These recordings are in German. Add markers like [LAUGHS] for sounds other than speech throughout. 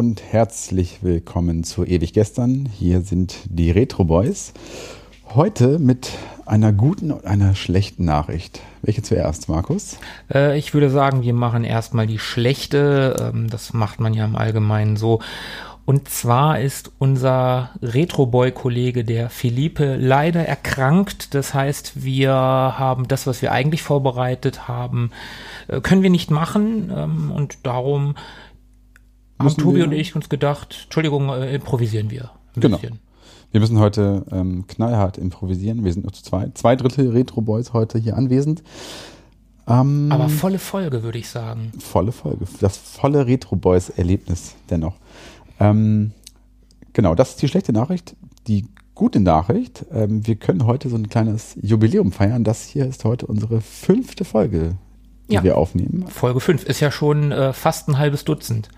Und herzlich willkommen zu Ewig Gestern. Hier sind die Retro Boys. Heute mit einer guten und einer schlechten Nachricht. Welche zuerst, Markus? Äh, ich würde sagen, wir machen erstmal die schlechte. Ähm, das macht man ja im Allgemeinen so. Und zwar ist unser Retro-Boy-Kollege, der Philippe, leider erkrankt. Das heißt, wir haben das, was wir eigentlich vorbereitet haben, äh, können wir nicht machen. Ähm, und darum haben Tobi und ich uns gedacht, Entschuldigung, äh, improvisieren wir. genau. Bisschen. Wir müssen heute ähm, knallhart improvisieren. Wir sind nur zu zwei. Zwei Drittel Retro-Boys heute hier anwesend. Ähm, Aber volle Folge, würde ich sagen. Volle Folge. Das volle Retro-Boys-Erlebnis dennoch. Ähm, genau, das ist die schlechte Nachricht. Die gute Nachricht, ähm, wir können heute so ein kleines Jubiläum feiern. Das hier ist heute unsere fünfte Folge, die ja. wir aufnehmen. Folge fünf ist ja schon äh, fast ein halbes Dutzend.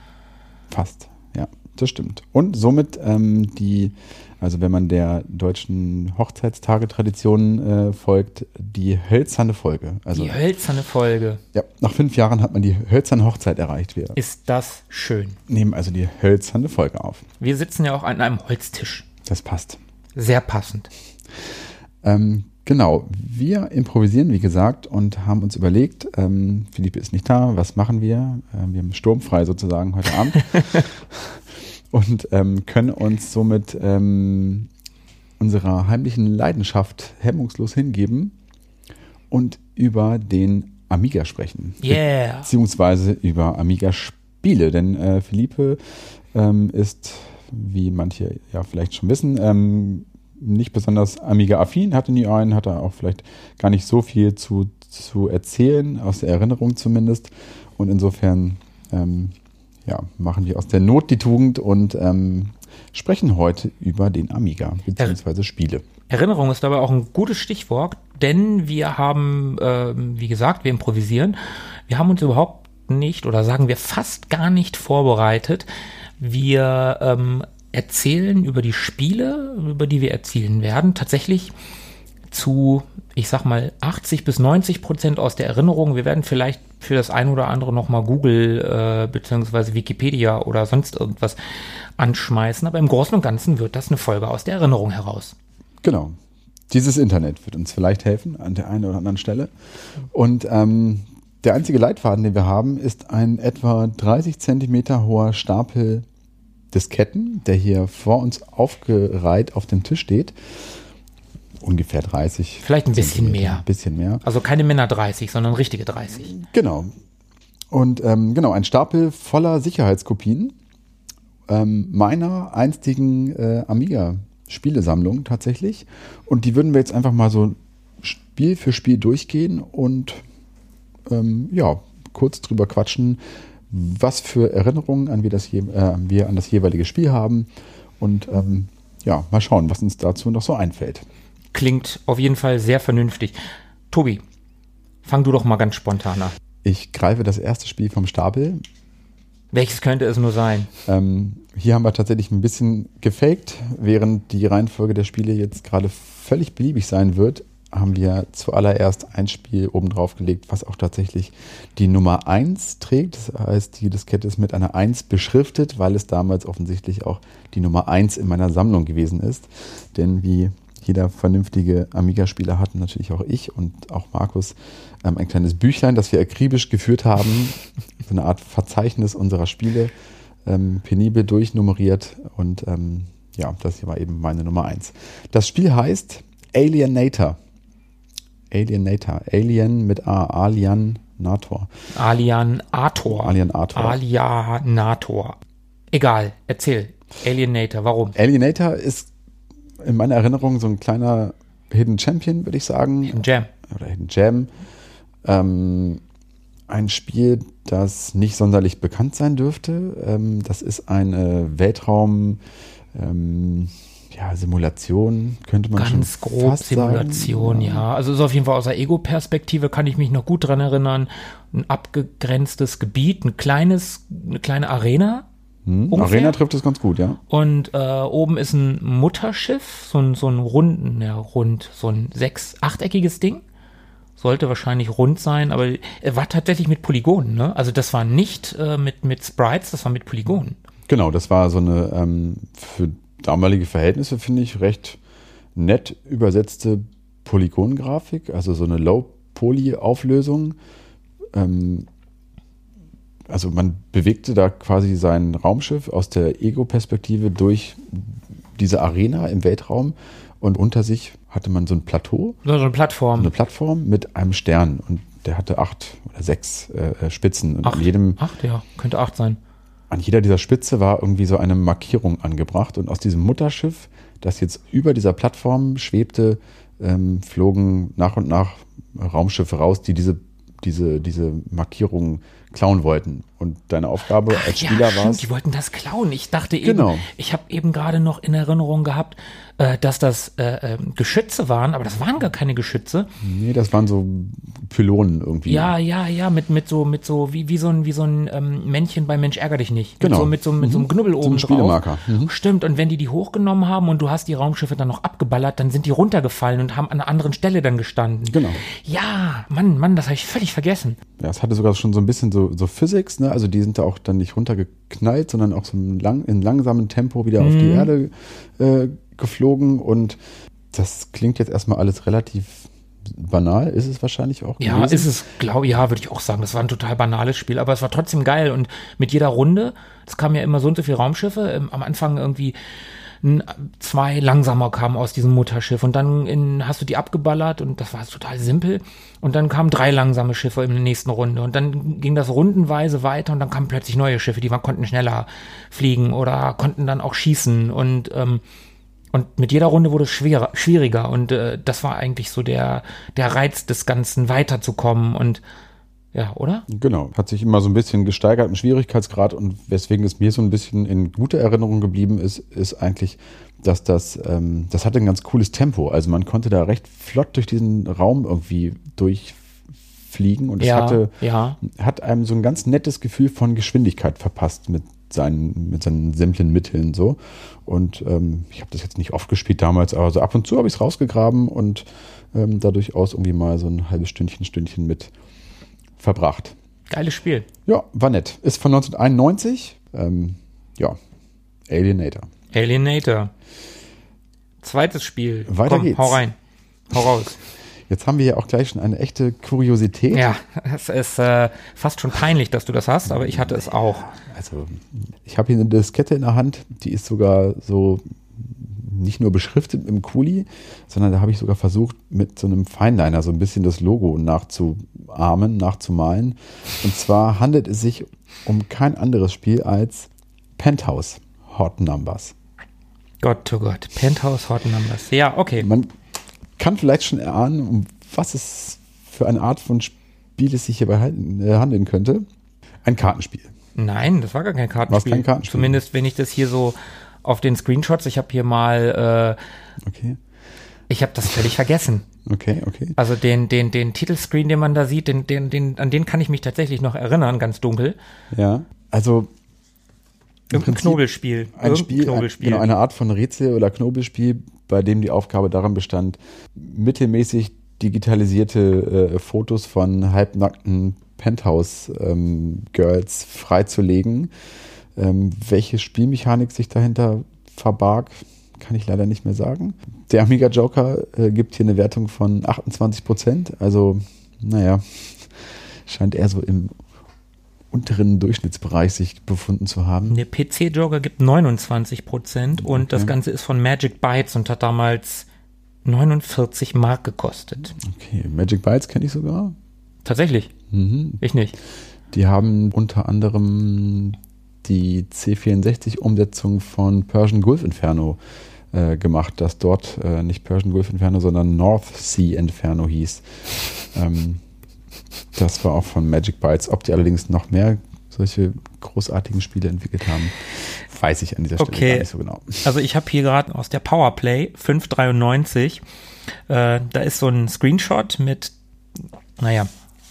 Fast, ja, das stimmt. Und somit ähm, die, also wenn man der deutschen Hochzeitstagetradition äh, folgt, die hölzerne Folge. Also, die hölzerne Folge. Ja, nach fünf Jahren hat man die hölzerne Hochzeit erreicht. Wir Ist das schön. Nehmen also die hölzerne Folge auf. Wir sitzen ja auch an einem Holztisch. Das passt. Sehr passend. Ähm, Genau, wir improvisieren, wie gesagt, und haben uns überlegt, ähm, Philippe ist nicht da, was machen wir? Ähm, wir haben sturmfrei sozusagen heute Abend [LAUGHS] und ähm, können uns somit ähm, unserer heimlichen Leidenschaft hemmungslos hingeben und über den Amiga sprechen. Yeah. Beziehungsweise über Amiga-Spiele, denn äh, Philippe ähm, ist, wie manche ja vielleicht schon wissen, ähm, nicht besonders Amiga-affin, hatte nie einen, hatte auch vielleicht gar nicht so viel zu, zu erzählen, aus der Erinnerung zumindest. Und insofern ähm, ja, machen wir aus der Not die Tugend und ähm, sprechen heute über den Amiga bzw. Spiele. Erinnerung ist dabei auch ein gutes Stichwort, denn wir haben, äh, wie gesagt, wir improvisieren. Wir haben uns überhaupt nicht oder sagen wir fast gar nicht vorbereitet. Wir ähm, erzählen über die Spiele, über die wir erzählen werden, tatsächlich zu, ich sag mal, 80 bis 90 Prozent aus der Erinnerung. Wir werden vielleicht für das ein oder andere nochmal Google äh, bzw. Wikipedia oder sonst irgendwas anschmeißen, aber im Großen und Ganzen wird das eine Folge aus der Erinnerung heraus. Genau. Dieses Internet wird uns vielleicht helfen an der einen oder anderen Stelle. Und ähm, der einzige Leitfaden, den wir haben, ist ein etwa 30 Zentimeter hoher Stapel Disketten, der hier vor uns aufgereiht auf dem Tisch steht. Ungefähr 30. Vielleicht ein bisschen mehr. Ein bisschen mehr. Also keine Männer 30, sondern richtige 30. Genau. Und ähm, genau, ein Stapel voller Sicherheitskopien ähm, meiner einstigen äh, Amiga-Spielesammlung tatsächlich. Und die würden wir jetzt einfach mal so Spiel für Spiel durchgehen und ähm, ja, kurz drüber quatschen, was für Erinnerungen an wir, das, äh, wir an das jeweilige Spiel haben und ähm, ja, mal schauen, was uns dazu noch so einfällt. Klingt auf jeden Fall sehr vernünftig. Tobi, fang du doch mal ganz spontan an. Ich greife das erste Spiel vom Stapel. Welches könnte es nur sein? Ähm, hier haben wir tatsächlich ein bisschen gefaked, während die Reihenfolge der Spiele jetzt gerade völlig beliebig sein wird, haben wir zuallererst ein Spiel oben drauf gelegt, was auch tatsächlich die Nummer 1 trägt. Das heißt, die Diskette ist mit einer 1 beschriftet, weil es damals offensichtlich auch die Nummer 1 in meiner Sammlung gewesen ist. Denn wie jeder vernünftige Amiga-Spieler hat, natürlich auch ich und auch Markus, ähm, ein kleines Büchlein, das wir akribisch geführt haben. so eine Art Verzeichnis unserer Spiele, ähm, penibel durchnummeriert und ähm, ja, das hier war eben meine Nummer 1. Das Spiel heißt Alienator. Alienator. Alien mit A. Alianator. Alianator. Alianator. Alianator. Egal, erzähl. Alienator, warum? Alienator ist in meiner Erinnerung so ein kleiner Hidden Champion, würde ich sagen. Hidden Jam. oder Hidden Gem. Ähm, ein Spiel, das nicht sonderlich bekannt sein dürfte. Ähm, das ist eine Weltraum- ähm, ja, Simulation könnte man Ganz schon grob fast Simulation, sagen. ja. Also so auf jeden Fall aus der Ego-Perspektive kann ich mich noch gut dran erinnern. Ein abgegrenztes Gebiet, ein kleines, eine kleine Arena. Hm. Arena trifft es ganz gut, ja. Und äh, oben ist ein Mutterschiff, so ein, so ein runden, ja, rund, so ein sechs-, achteckiges Ding. Sollte wahrscheinlich rund sein, aber er war tatsächlich mit Polygonen, ne? Also das war nicht äh, mit, mit Sprites, das war mit Polygonen. Genau, das war so eine ähm, für damalige Verhältnisse, finde ich, recht nett übersetzte Polygongrafik, also so eine Low-Poly-Auflösung. Ähm, also man bewegte da quasi sein Raumschiff aus der Ego-Perspektive durch diese Arena im Weltraum und unter sich hatte man so ein Plateau, So eine Plattform. eine Plattform mit einem Stern und der hatte acht oder sechs äh, Spitzen und Acht, an jedem acht, ja, könnte acht sein. An jeder dieser Spitze war irgendwie so eine Markierung angebracht und aus diesem Mutterschiff, das jetzt über dieser Plattform schwebte, ähm, flogen nach und nach Raumschiffe raus, die diese, diese, diese Markierung klauen wollten. Und deine Aufgabe als Spieler ja, war es, die wollten das klauen. Ich dachte eben, Genau. ich habe eben gerade noch in Erinnerung gehabt, äh, dass das äh, äh, Geschütze waren, aber das waren gar keine Geschütze. nee, das waren so Pylonen irgendwie. Ja, ja, ja, mit, mit so, mit so, wie, wie so ein, wie so ein ähm, Männchen bei Mensch ärger dich nicht. Genau. Mit so, mit so, mit so einem Knubbel So ein oben drauf. Spielemarker. Mhm. Stimmt, und wenn die die hochgenommen haben und du hast die Raumschiffe dann noch abgeballert, dann sind die runtergefallen und haben an einer anderen Stelle dann gestanden. Genau. Ja, Mann, Mann, das habe ich völlig vergessen. Ja, es hatte sogar schon so ein bisschen so, so Physics, ne? Also die sind da auch dann nicht runtergeknallt, sondern auch so in, lang, in langsamem Tempo wieder auf die Mhm. Erde äh, geflogen. Und das klingt jetzt erstmal alles relativ banal, ist es wahrscheinlich auch. Ja, gewesen. ist es, glaube ja, würde ich auch sagen. Das war ein total banales Spiel, aber es war trotzdem geil. Und mit jeder Runde, es kamen ja immer so und so viele Raumschiffe, ähm, am Anfang irgendwie zwei langsamer kamen aus diesem Mutterschiff und dann in, hast du die abgeballert und das war total simpel. Und dann kamen drei langsame Schiffe in der nächsten Runde und dann ging das rundenweise weiter und dann kamen plötzlich neue Schiffe, die waren, konnten schneller fliegen oder konnten dann auch schießen und ähm, und mit jeder Runde wurde es schwerer, schwieriger und äh, das war eigentlich so der, der Reiz des Ganzen, weiterzukommen und ja, oder? Genau, hat sich immer so ein bisschen gesteigert im Schwierigkeitsgrad und weswegen es mir so ein bisschen in guter Erinnerung geblieben ist, ist eigentlich, dass das, ähm, das hatte ein ganz cooles Tempo. Also man konnte da recht flott durch diesen Raum irgendwie durchfliegen und es ja, hatte, ja. hat einem so ein ganz nettes Gefühl von Geschwindigkeit verpasst mit seinen, mit seinen simplen Mitteln so. Und ähm, ich habe das jetzt nicht oft gespielt damals, aber so ab und zu habe ich es rausgegraben und ähm, da durchaus irgendwie mal so ein halbes Stündchen, Stündchen mit verbracht. Geiles Spiel. Ja, war nett. Ist von 1991. Ähm, ja, Alienator. Alienator. Zweites Spiel. Weiter Komm, geht's. hau rein. Hau raus. Jetzt haben wir ja auch gleich schon eine echte Kuriosität. ja, es ist äh, fast schon peinlich, dass du das hast, aber ich hatte es auch. Also, ich habe hier eine Diskette in der Hand, die ist sogar so nicht nur beschriftet im Kuli, sondern da habe ich sogar versucht, mit so einem Fineliner so ein bisschen das Logo nachzuahmen, nachzumalen. Und zwar handelt es sich um kein anderes Spiel als Penthouse Hot Numbers. Gott, oh Gott. Penthouse Hot Numbers. Ja, okay. Man kann vielleicht schon erahnen, um was es für eine Art von Spiel es sich hierbei äh, handeln könnte. Ein Kartenspiel. Nein, das war gar kein Kartenspiel. War's kein Kartenspiel? Zumindest, wenn ich das hier so auf den Screenshots, ich habe hier mal, äh, Okay, ich habe das völlig vergessen. okay, okay. Also den, den, den Titelscreen, den man da sieht, den, den, den, an den kann ich mich tatsächlich noch erinnern, ganz dunkel. Ja, also Irgendein Knobelspiel. ein Irgendein Spiel, ein, Knobelspiel. genau, eine Art von Rätsel- oder Knobelspiel, bei dem die Aufgabe darin bestand, mittelmäßig digitalisierte äh, Fotos von halbnackten Penthouse-Girls freizulegen. Ähm, welche Spielmechanik sich dahinter verbarg, kann ich leider nicht mehr sagen. Der Amiga Joker äh, gibt hier eine Wertung von 28 Prozent. Also, naja, scheint eher so im unteren Durchschnittsbereich sich befunden zu haben. Der PC-Joker gibt 29 Prozent und das Okay. Ganze ist von Magic Bytes und hat damals 49 Mark gekostet. Okay, Magic Bytes kenne ich sogar. Tatsächlich, Mhm. ich nicht. Die haben unter anderem die C64-Umsetzung von Persian Gulf Inferno äh, gemacht, dass dort äh, nicht Persian Wolf Inferno, sondern North Sea Inferno hieß. ähm, das war auch von Magic Bytes. Ob die allerdings noch mehr solche großartigen Spiele entwickelt haben, weiß ich an dieser Stelle Okay. gar nicht so genau. Also ich habe hier gerade aus der Powerplay 593, äh, da ist so ein Screenshot mit, naja,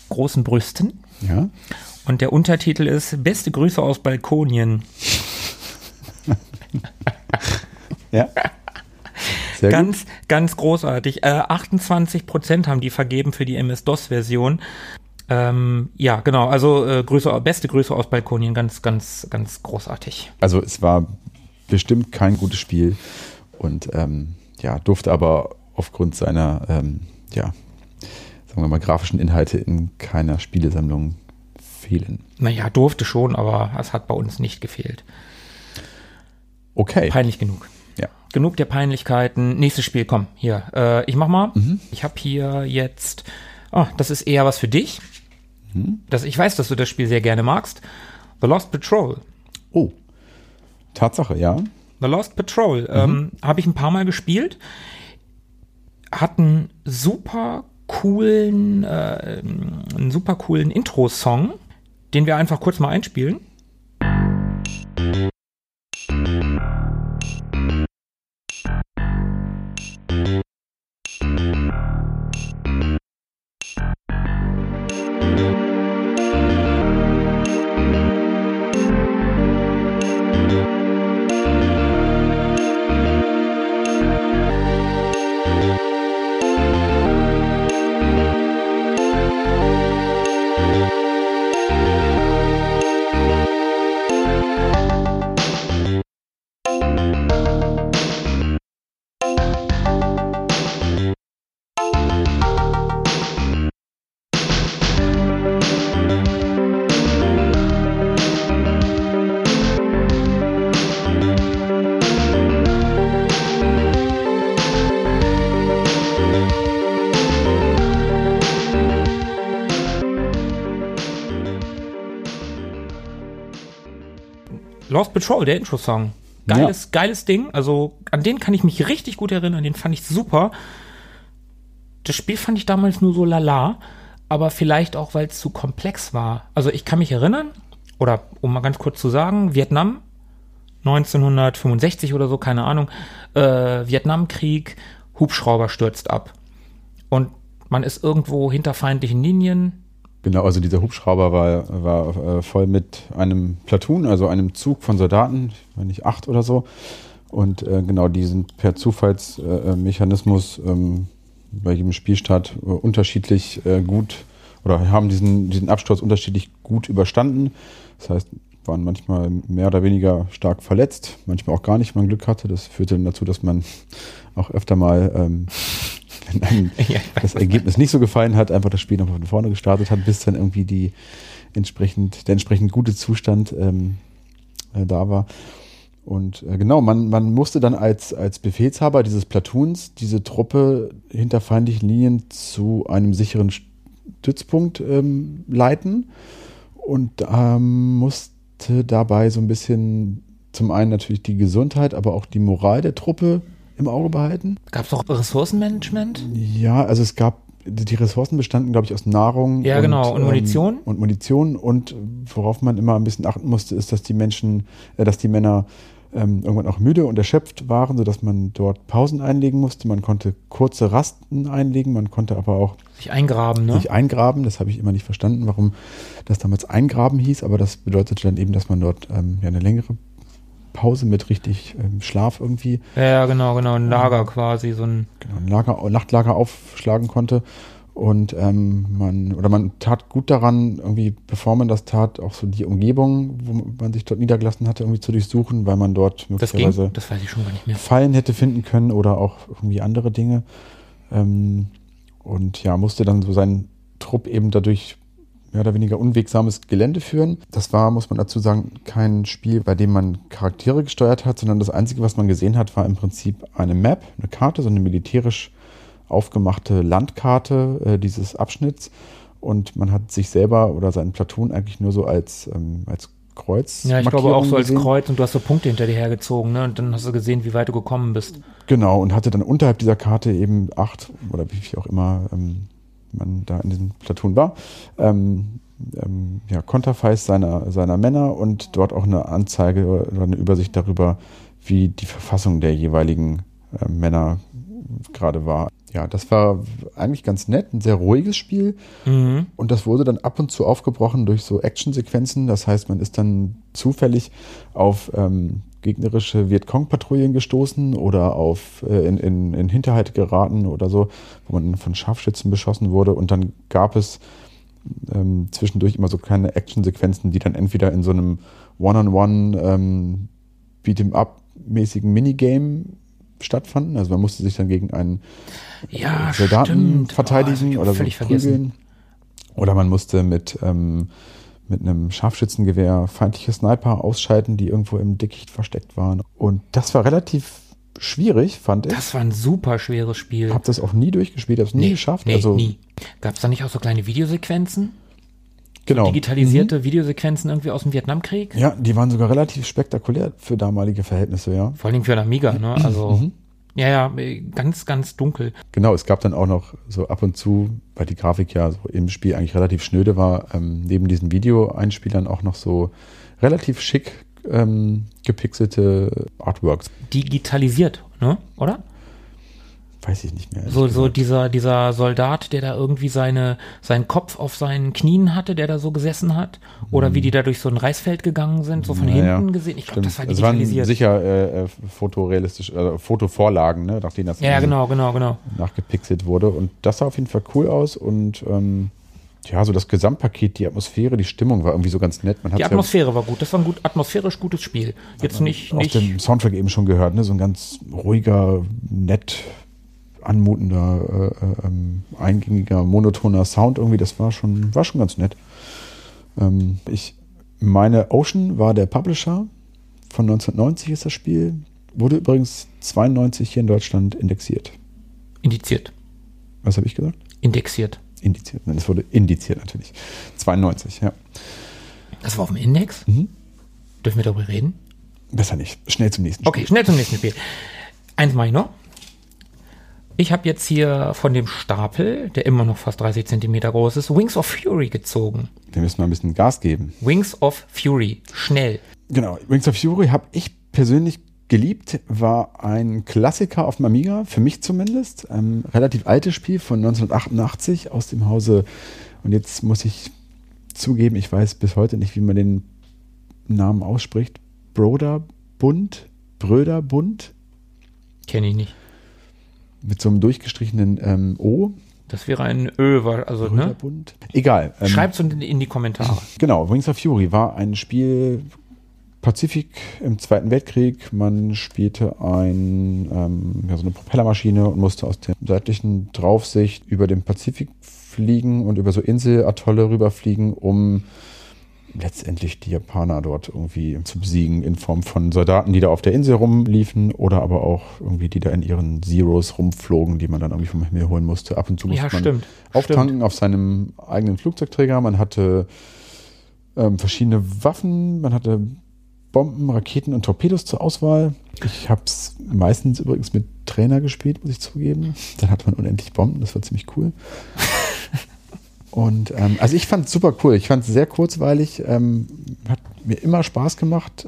großen Brüsten. Ja, Und der Untertitel ist Beste Grüße aus Balkonien. [LAUGHS] ja. Sehr gut. Ganz, ganz großartig. Äh, 28 Prozent haben die vergeben für die MS-DOS-Version. Ähm, ja, genau. Also äh, Grüße, beste Grüße aus Balkonien. Ganz, ganz, ganz großartig. Also es war bestimmt kein gutes Spiel und ähm, ja, durfte aber aufgrund seiner, ähm, ja, sagen wir mal, grafischen Inhalte in keiner Spielesammlung fehlen. Naja, durfte schon, aber es hat bei uns nicht gefehlt. Okay. Peinlich genug. Ja. Genug der Peinlichkeiten. Nächstes Spiel, komm, hier. Äh, ich mach mal. Mhm. Ich habe hier jetzt. Oh, das ist eher was für dich. Mhm. Das, ich weiß, dass du das Spiel sehr gerne magst. The Lost Patrol. Oh. Tatsache, ja. The Lost Patrol. Ähm, habe ich ein paar Mal gespielt. Hat einen super coolen, äh, einen super coolen Intro-Song, den wir einfach kurz mal einspielen. Lost Patrol, der Intro-Song. Geiles, geiles Ding. Also an den kann ich mich richtig gut erinnern. Den fand ich super. Das Spiel fand ich damals nur so lala, aber vielleicht auch, weil es zu komplex war. Also ich kann mich erinnern, oder um mal ganz kurz zu sagen, Vietnam, 1965 oder so, keine Ahnung, äh, Vietnamkrieg, Hubschrauber stürzt ab. Und man ist irgendwo hinter feindlichen Linien, Genau, also dieser Hubschrauber war, war äh, voll mit einem Platoon, also einem Zug von Soldaten, meine nicht acht oder so. Und äh, genau, die sind per Zufallsmechanismus ähm, bei jedem Spielstart äh, unterschiedlich äh, gut oder haben diesen, diesen Absturz unterschiedlich gut überstanden. Das heißt, waren manchmal mehr oder weniger stark verletzt, manchmal auch gar nicht, wenn man Glück hatte. Das führte dann dazu, dass man auch öfter mal, ähm, wenn einem [LAUGHS] Ja, das Ergebnis nicht so gefallen hat, einfach das Spiel noch von vorne gestartet hat, bis dann irgendwie die entsprechend, der entsprechend gute Zustand ähm, äh, da war. Und äh, genau, man, man musste dann als, als Befehlshaber dieses Platoons diese Truppe hinter feindlichen Linien zu einem sicheren Stützpunkt ähm, leiten und ähm, musste dabei so ein bisschen zum einen natürlich die Gesundheit, aber auch die Moral der Truppe im Auge behalten. Gab es auch Ressourcenmanagement? Ja, also es gab, die Ressourcen bestanden, glaube ich, aus Nahrung. Ja, genau. Und Munition? Ähm, und Munition. Und worauf man immer ein bisschen achten musste, ist, dass die Menschen, äh, dass die Männer ähm, irgendwann auch müde und erschöpft waren, sodass man dort Pausen einlegen musste. Man konnte kurze Rasten einlegen, man konnte aber auch Sich eingraben, ne? sich eingraben. Das habe ich immer nicht verstanden, warum das damals eingraben hieß, aber das bedeutete dann eben, dass man dort ähm, ja, eine längere Pause mit richtig ähm, Schlaf irgendwie Ja, genau, genau. Ein Lager quasi, so ein. genau, ein Lager, Nachtlager aufschlagen konnte. Und ähm, man, oder man tat gut daran, irgendwie, bevor man das tat, auch so die Umgebung, wo man sich dort niedergelassen hatte, irgendwie zu durchsuchen, weil man dort Das ging. möglicherweise Das nicht mehr. Fallen hätte finden können oder auch irgendwie andere Dinge. Ähm, und ja, musste dann so seinen Trupp eben dadurch mehr oder weniger unwegsames Gelände führen. Das war, muss man dazu sagen, kein Spiel, bei dem man Charaktere gesteuert hat, sondern das Einzige, was man gesehen hat, war im Prinzip eine Map, eine Karte, so eine militärisch aufgemachte Landkarte äh, dieses Abschnitts. Und man hat sich selber oder seinen Platoon eigentlich nur so als, ähm, als Kreuz. Ja, ich glaube auch so als gesehen. Kreuz und du hast so Punkte hinterher gezogen, ne? Und dann hast du gesehen, wie weit du gekommen bist. Genau, und hatte dann unterhalb dieser Karte eben acht oder wie viel auch immer ähm, man da in diesem Platoon war, ähm, ähm, ja, Konterfeis seiner, seiner Männer und dort auch eine Anzeige oder eine Übersicht darüber, wie die Verfassung der jeweiligen äh, Männer gerade war. Ja, das war eigentlich ganz nett, ein sehr ruhiges Spiel. Mhm. Und das wurde dann ab und zu aufgebrochen durch so Actionsequenzen. Das heißt, man ist dann zufällig auf ähm, gegnerische Vietcong-Patrouillen gestoßen oder auf äh, in, in, in Hinterhalt geraten oder so, wo man von Scharfschützen beschossen wurde. Und dann gab es ähm, zwischendurch immer so kleine Actionsequenzen, die dann entweder in so einem One-on-One ähm, Beat'em-up-mäßigen Minigame stattfanden. Also man musste sich dann gegen einen Ja, Soldaten stimmt. Oh, verteidigen ich oder so völlig vergessen. prügeln. Oder man musste mit, ähm, mit einem Scharfschützengewehr feindliche Sniper ausschalten, die irgendwo im Dickicht versteckt waren. Und das war relativ schwierig, fand ich. Das war ein super schweres Spiel. Hab das auch nie durchgespielt, hab's nie geschafft. Nee, also nie. Gab es da nicht auch so kleine Videosequenzen? genau. Digitalisierte Videosequenzen irgendwie aus dem Vietnamkrieg? Ja, die waren sogar relativ spektakulär für damalige Verhältnisse, ja. Vor allem für ein Amiga, ne? Also, Mhm. Ja, ja, ganz, ganz dunkel. Genau, es gab dann auch noch so ab und zu, weil die Grafik ja so im Spiel eigentlich relativ schnöde war, ähm, neben diesen Videoeinspielern auch noch so relativ schick ähm, gepixelte Artworks. Digitalisiert, ne? Oder? Weiß ich nicht mehr. So, so dieser, dieser Soldat, der da irgendwie seine, seinen Kopf auf seinen Knien hatte, der da so gesessen hat. Oder wie die da durch so ein Reisfeld gegangen sind, so von Mhm. Ja, hinten ja. gesehen. Ich glaube, das war Es waren digitalisiert. sicher äh, äh, fotorealistisch, äh, Fotovorlagen, ne, nachdem das ja, ja, genau, genau, genau. nachgepixelt wurde. Und das sah auf jeden Fall cool aus und ähm, ja, so das Gesamtpaket, die Atmosphäre, die Stimmung war irgendwie so ganz nett. Man Die Atmosphäre war gut. Das war ein gut, atmosphärisch gutes Spiel. Jetzt nicht, ja aus nicht. dem Soundtrack eben schon gehört, ne? so ein ganz ruhiger, nett anmutender, äh, äh, ähm, eingängiger, monotoner Sound irgendwie. Das war schon, war schon ganz nett. Ähm, ich meine, Ocean war der Publisher. Von 1990 ist das Spiel. Wurde übrigens 92 hier in Deutschland indexiert. Indiziert. Was habe ich gesagt? Indexiert. Indiziert. Nein, es wurde indiziert natürlich. 92, ja. Das war auf dem Index? Mhm. Dürfen wir darüber reden? Besser nicht. Schnell zum nächsten Okay, schnell zum nächsten Spiel. Eins mache ich noch. Ich habe jetzt hier von dem Stapel, der immer noch fast 30 Zentimeter groß ist, Wings of Fury gezogen. Wir müssen mal ein bisschen Gas geben. Wings of Fury. Schnell. Genau, Wings of Fury habe ich persönlich geliebt, war ein Klassiker auf dem Amiga, für mich zumindest. Ähm, relativ altes Spiel von 1988 aus dem Hause. Und jetzt muss ich zugeben, ich weiß bis heute nicht, wie man den Namen ausspricht. Broderbund? Bröderbund? Kenne ich nicht. Mit so einem durchgestrichenen ähm, O. Das wäre ein Ö, war- also, ne? Bröderbund? Egal. ähm, Schreibt's in, in die Kommentare. [LAUGHS] Genau, Wings of Fury war ein Spiel Pazifik im Zweiten Weltkrieg. Man spielte ein, ähm, ja, so eine Propellermaschine und musste aus der seitlichen Draufsicht über den Pazifik fliegen und über so Inselatolle rüberfliegen, um letztendlich die Japaner dort irgendwie zu besiegen in Form von Soldaten, die da auf der Insel rumliefen oder aber auch irgendwie die da in ihren Zeros rumflogen, die man dann irgendwie vom Himmel holen musste. Ab und zu musste Ja, man stimmt. auftanken auf seinem eigenen Flugzeugträger. Man hatte ähm, verschiedene Waffen, man hatte Bomben, Raketen und Torpedos zur Auswahl. Ich habe es meistens übrigens mit Trainer gespielt, muss ich zugeben. Dann hat man unendlich Bomben, das war ziemlich cool. Und ähm, also ich fand es super cool. Ich fand es sehr kurzweilig, ähm, hat mir immer Spaß gemacht.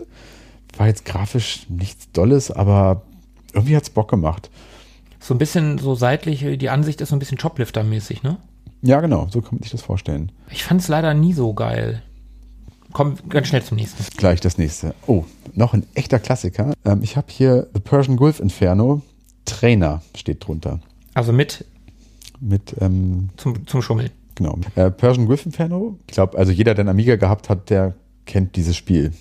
War jetzt grafisch nichts Dolles, aber irgendwie hat es Bock gemacht. So ein bisschen so seitlich, die Ansicht ist so ein bisschen Choplifter-mäßig, ne? Ja, genau, so kann man sich das vorstellen. Ich fand es leider nie so geil. Komm ganz schnell zum nächsten. Gleich das nächste. Oh, noch ein echter Klassiker. Ähm, ich habe hier The Persian Gulf Inferno. Trainer steht drunter. Also mit Mit, ähm, zum, zum Schummeln. Genau. Äh, Persian Gulf Inferno. Ich glaube, also jeder, der einen Amiga gehabt hat, der kennt dieses Spiel,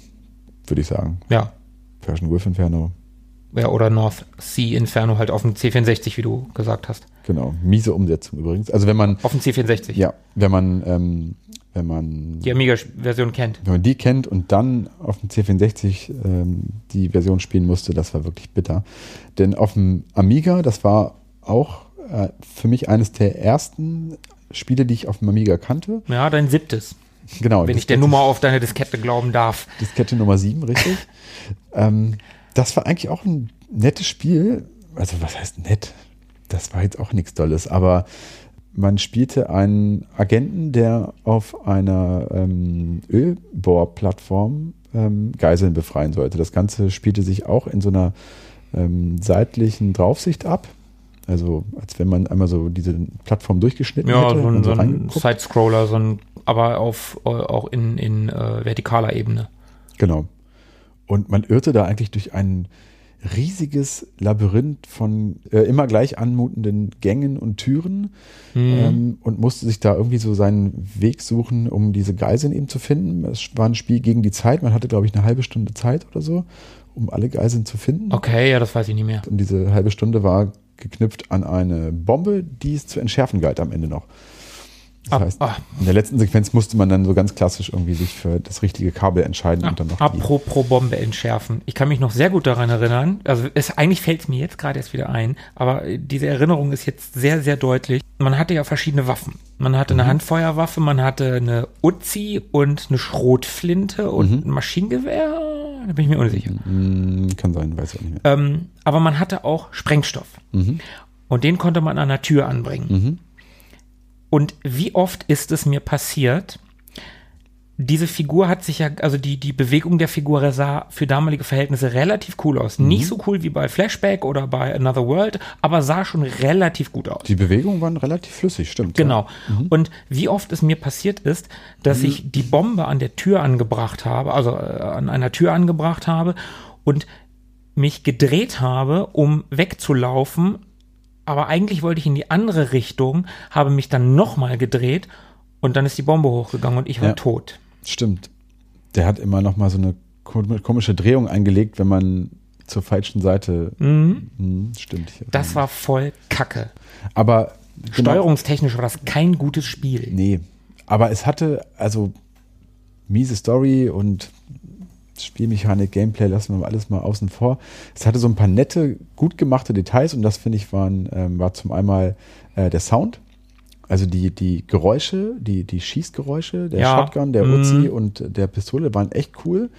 würde ich sagen. Ja. Persian Gulf Inferno. ja. Oder North Sea Inferno halt auf dem C64, wie du gesagt hast. Genau. Miese Umsetzung übrigens. Also wenn man, Auf dem C64. ja, wenn man, ähm, wenn man Die Amiga-Version kennt. wenn man die kennt und dann auf dem C64 ähm, die Version spielen musste, das war wirklich bitter. Denn auf dem Amiga, das war auch äh, für mich eines der ersten Spiele, die ich auf dem Amiga kannte. Ja, dein siebtes. Genau. Wenn ich der Nummer auf deine Diskette glauben darf. Diskette Nummer 7, richtig. [LAUGHS] ähm, das war eigentlich auch ein nettes Spiel. Also, was heißt nett? Das war jetzt auch nichts Dolles, aber man spielte einen Agenten, der auf einer ähm, Ölbohrplattform ähm, Geiseln befreien sollte. Das Ganze spielte sich auch in so einer ähm, seitlichen Draufsicht ab. Also, als wenn man einmal so diese Plattform durchgeschnitten Ja, hätte so ein, so ein. Side-Scroller, so ein, aber auf, äh, auch in, in äh, vertikaler Ebene. Genau. Und man irrte da eigentlich durch ein riesiges Labyrinth von äh, immer gleich anmutenden Gängen und Türen ähm, und musste sich da irgendwie so seinen Weg suchen, um diese Geiseln eben zu finden. Es war ein Spiel gegen die Zeit. Man hatte, glaube ich, eine halbe Stunde Zeit oder so, um alle Geiseln zu finden. Okay, ja, das weiß ich nicht mehr. Und diese halbe Stunde war geknüpft an eine Bombe, die es zu entschärfen galt am Ende noch. Das Ab- heißt, ah. in der letzten Sequenz musste man dann so ganz klassisch irgendwie sich für das richtige Kabel entscheiden und dann noch die Apropos Bombe entschärfen. Ich kann mich noch sehr gut daran erinnern. Also es, eigentlich fällt es mir jetzt gerade erst wieder ein, aber diese Erinnerung ist jetzt sehr, sehr deutlich. Man hatte ja verschiedene Waffen. Man hatte eine Handfeuerwaffe, man hatte eine Uzi und eine Schrotflinte und ein Maschinengewehr. Da bin ich mir unsicher. Hm, Kann sein, weiß ich auch nicht mehr. Ähm, aber man hatte auch Sprengstoff. Und den konnte man an der Tür anbringen. Und wie oft ist es mir passiert, diese Figur hat sich ja, also die, die Bewegung der Figur sah für damalige Verhältnisse relativ cool aus. Nicht so cool wie bei Flashback oder bei Another World, aber sah schon relativ gut aus. Die Bewegungen waren relativ flüssig, stimmt. Genau. Und wie oft es mir passiert ist, dass ich die Bombe an der Tür angebracht habe, also äh, an einer Tür angebracht habe und mich gedreht habe, um wegzulaufen, aber eigentlich wollte ich in die andere Richtung, habe mich dann nochmal gedreht und dann ist die Bombe hochgegangen und ich war Ja. tot. Stimmt. Der hat immer noch mal so eine ko- komische Drehung eingelegt, wenn man zur falschen Seite. Mhm. Stimmt. ich erinnere Das war voll Kacke. Aber genau- Steuerungstechnisch war das kein gutes Spiel. Nee, aber es hatte also miese Story und Spielmechanik, Gameplay lassen wir mal alles mal außen vor. Es hatte so ein paar nette, gut gemachte Details und das finde ich waren, ähm, war zum einmal äh, der Sound, also die, die Geräusche, die, die Schießgeräusche, der Ja, Shotgun, der mhm. Uzi und der Pistole waren echt cool.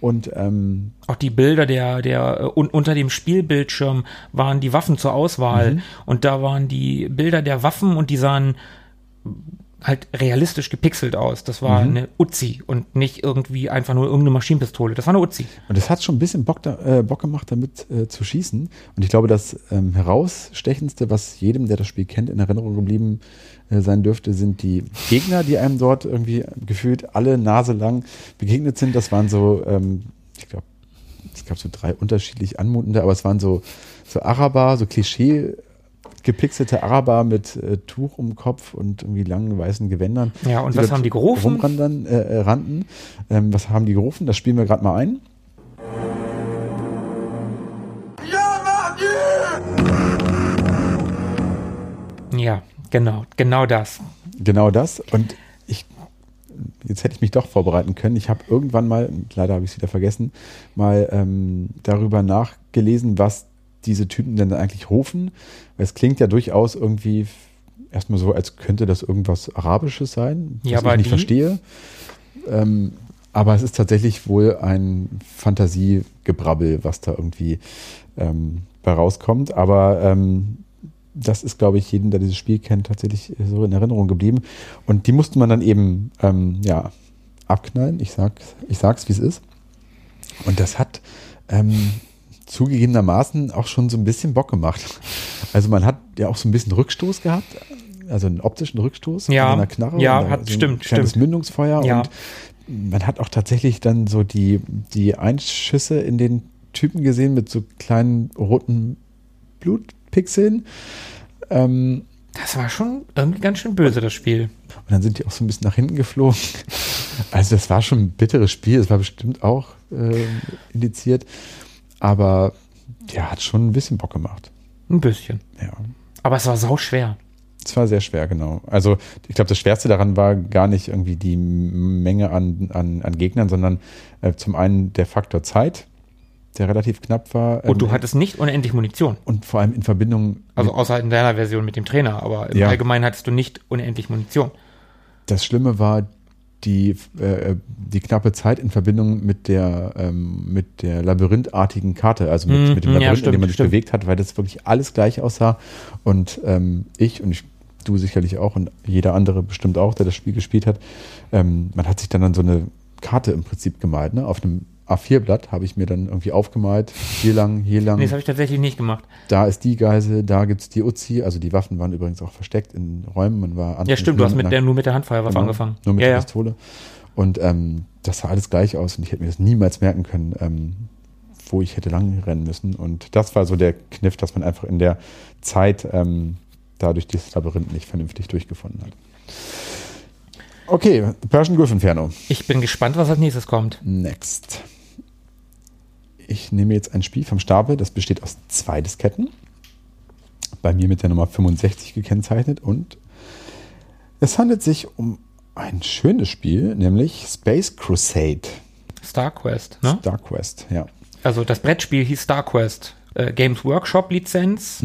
Und ähm, Auch die Bilder der, der, äh, un, unter dem Spielbildschirm waren die Waffen zur Auswahl. Und da waren die Bilder der Waffen und die sahen halt realistisch gepixelt aus. Das war eine Uzi und nicht irgendwie einfach nur irgendeine Maschinenpistole. Das war eine Uzi. Und es hat schon ein bisschen Bock, da, äh, Bock gemacht, damit äh, zu schießen. Und ich glaube, das ähm, herausstechendste, was jedem, der das Spiel kennt, in Erinnerung geblieben äh, sein dürfte, sind die Gegner, die einem dort irgendwie gefühlt alle Nase lang begegnet sind. Das waren so, ähm, ich glaube, es gab so drei unterschiedlich anmutende, aber es waren so, so Araber, so Klischee gepixelte Araber mit äh, Tuch um Kopf und irgendwie langen weißen Gewändern. Ja, und was haben die gerufen? Rumrandern, äh, äh, rannten. Ähm, was haben die gerufen? Das spielen wir gerade mal ein. Ja, genau, genau das. Genau das. Und ich, jetzt hätte ich mich doch vorbereiten können. Ich habe irgendwann mal, leider habe ich es wieder vergessen, mal ähm, darüber nachgelesen, was diese Typen denn eigentlich rufen. Es klingt ja durchaus irgendwie erstmal so, als könnte das irgendwas Arabisches sein, was Ja, ich nicht die- verstehe. Ähm, aber es ist tatsächlich wohl ein Fantasiegebrabbel, was da irgendwie ähm, bei rauskommt. Aber ähm, das ist, glaube ich, jedem, der dieses Spiel kennt, tatsächlich so in Erinnerung geblieben. Und die musste man dann eben ähm, ja, abknallen. Ich sag, ich sag's, wie es ist. Und das hat ähm, zugegebenermaßen auch schon so ein bisschen Bock gemacht. Also man hat ja auch so ein bisschen Rückstoß gehabt, also einen optischen Rückstoß Ja, mit einer Knarre. ja, und hat- ein stimmt, stimmt. Mündungsfeuer Ja. und man hat auch tatsächlich dann so die, die Einschüsse in den Typen gesehen mit so kleinen roten Blutpixeln. Ähm, Das war schon irgendwie ganz schön böse, das Spiel. und dann sind die auch so ein bisschen nach hinten geflogen. Also das war schon ein bitteres Spiel. Es war bestimmt auch ähm, indiziert. Aber ja, hat schon ein bisschen Bock gemacht. Ein bisschen. Ja. Aber es war sau schwer. Es war sehr schwer, genau. Also ich glaube, das Schwerste daran war gar nicht irgendwie die Menge an, an, an Gegnern, sondern äh, zum einen der Faktor Zeit, der relativ knapp war. Und du Ähm, hattest nicht unendlich Munition. und vor allem in Verbindung Also außer in deiner Version mit dem Trainer, aber im Ja. Allgemeinen hattest du nicht unendlich Munition. das Schlimme war, die, äh, die knappe Zeit in Verbindung mit der, ähm, mit der labyrinthartigen Karte, also mit, Mm, mit dem mm, ja, Labyrinth, in dem stimmt, man sich stimmt. bewegt hat, weil das wirklich alles gleich aussah. Und ähm, ich und ich, du sicherlich auch und jeder andere bestimmt auch, der das Spiel gespielt hat, ähm, man hat sich dann, dann so eine Karte im Prinzip gemalt. Ne? Auf einem A4-Blatt habe ich mir dann irgendwie aufgemalt, hier lang, hier lang Nee, das habe ich tatsächlich nicht gemacht. da ist die Geise, da gibt's die Uzi. Also die Waffen waren übrigens auch versteckt in Räumen. Man war Ja, stimmt, du hast mit der, nur mit der Handfeuerwaffe genau, angefangen. Nur mit ja, der ja. Pistole. Und ähm, das sah alles gleich aus und ich hätte mir das niemals merken können, ähm, wo ich hätte lang rennen müssen. Und das war so der Kniff, dass man einfach in der Zeit ähm, dadurch dieses Labyrinth nicht vernünftig durchgefunden hat. Okay, Persian Gulf Inferno. Ich bin gespannt, was als nächstes kommt. Next. Ich nehme jetzt ein Spiel vom Stapel, das besteht aus zwei Disketten. Bei mir mit der Nummer 65 gekennzeichnet und es handelt sich um ein schönes Spiel, nämlich Space Crusade. Star Quest, ne? Star Quest, ja. Also das Brettspiel hieß Star Quest. Äh, Games Workshop Lizenz.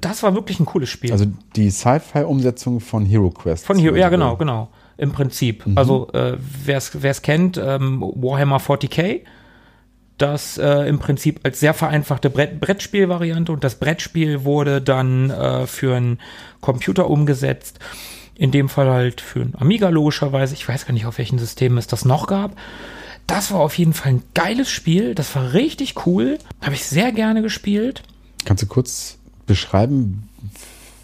Das war wirklich ein cooles Spiel. Mhm. Also die Sci-Fi-Umsetzung von Hero Quest. Von hier, ja genau, genau. Im Prinzip. Also äh, wer es kennt, ähm, Warhammer 40k, das äh, im Prinzip als sehr vereinfachte Brett, Brettspielvariante und das Brettspiel wurde dann äh, für einen Computer umgesetzt. In dem Fall halt für ein Amiga logischerweise. Ich weiß gar nicht, auf welchen Systemen es das noch gab. Das war auf jeden Fall ein geiles Spiel. Das war richtig cool. Habe ich sehr gerne gespielt. Kannst du kurz beschreiben,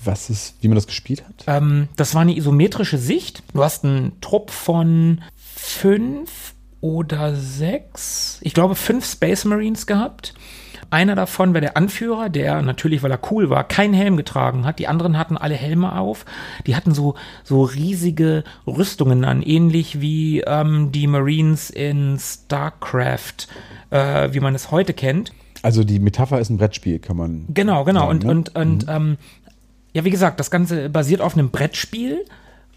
was es, wie man das gespielt hat? Ähm, das war eine isometrische Sicht. Du hast einen Trupp von fünf oder sechs, ich glaube fünf Space Marines gehabt. Einer davon war der Anführer, der natürlich, weil er cool war, keinen Helm getragen hat. Die anderen hatten alle Helme auf. Die hatten so, so riesige Rüstungen an, ähnlich wie ähm, die Marines in StarCraft, äh, wie man es heute kennt. Also die Metapher ist ein Brettspiel, kann man. Genau, genau. sagen, und, ne? und, und ähm, ja, wie gesagt, das Ganze basiert auf einem Brettspiel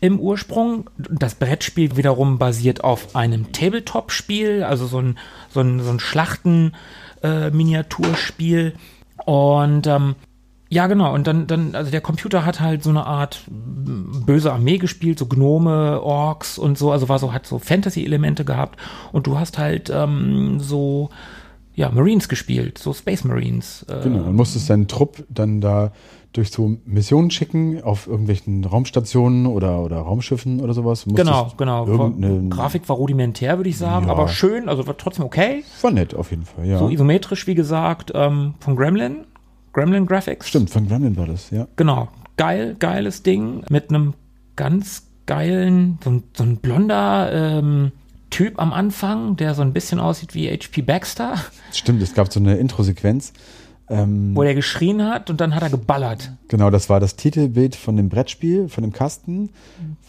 im Ursprung. Das Brettspiel wiederum basiert auf einem Tabletop-Spiel, also so ein, so ein, so ein Schlachten-Miniaturspiel. und ähm, ja, genau. Und dann, dann, also der Computer hat halt so eine Art m, böse Armee gespielt, so Gnome, Orks und so. Also war so, hat so Fantasy-Elemente gehabt. Und du hast halt ähm, so, ja, Marines gespielt, so Space Marines. Äh, Genau, und musstest seinen Trupp dann da durch so Missionen schicken auf irgendwelchen Raumstationen oder, oder Raumschiffen oder sowas. Musstest Genau, genau. Irgendeine, Grafik war rudimentär, würde ich sagen, Ja. aber schön, also war trotzdem okay. War nett auf jeden Fall, ja. So isometrisch, wie gesagt, ähm, von Gremlin. Gremlin Graphics. Stimmt, von Gremlin war das, ja. Genau. Geil, geiles Ding mit einem ganz geilen, so ein, so ein blonder ähm, Typ am Anfang, der so ein bisschen aussieht wie HP Baxter, Stimmt, es gab so eine Intro-Sequenz. Ähm, wo der geschrien hat und dann hat er geballert. genau, das war das Titelbild von dem Brettspiel, von dem Kasten,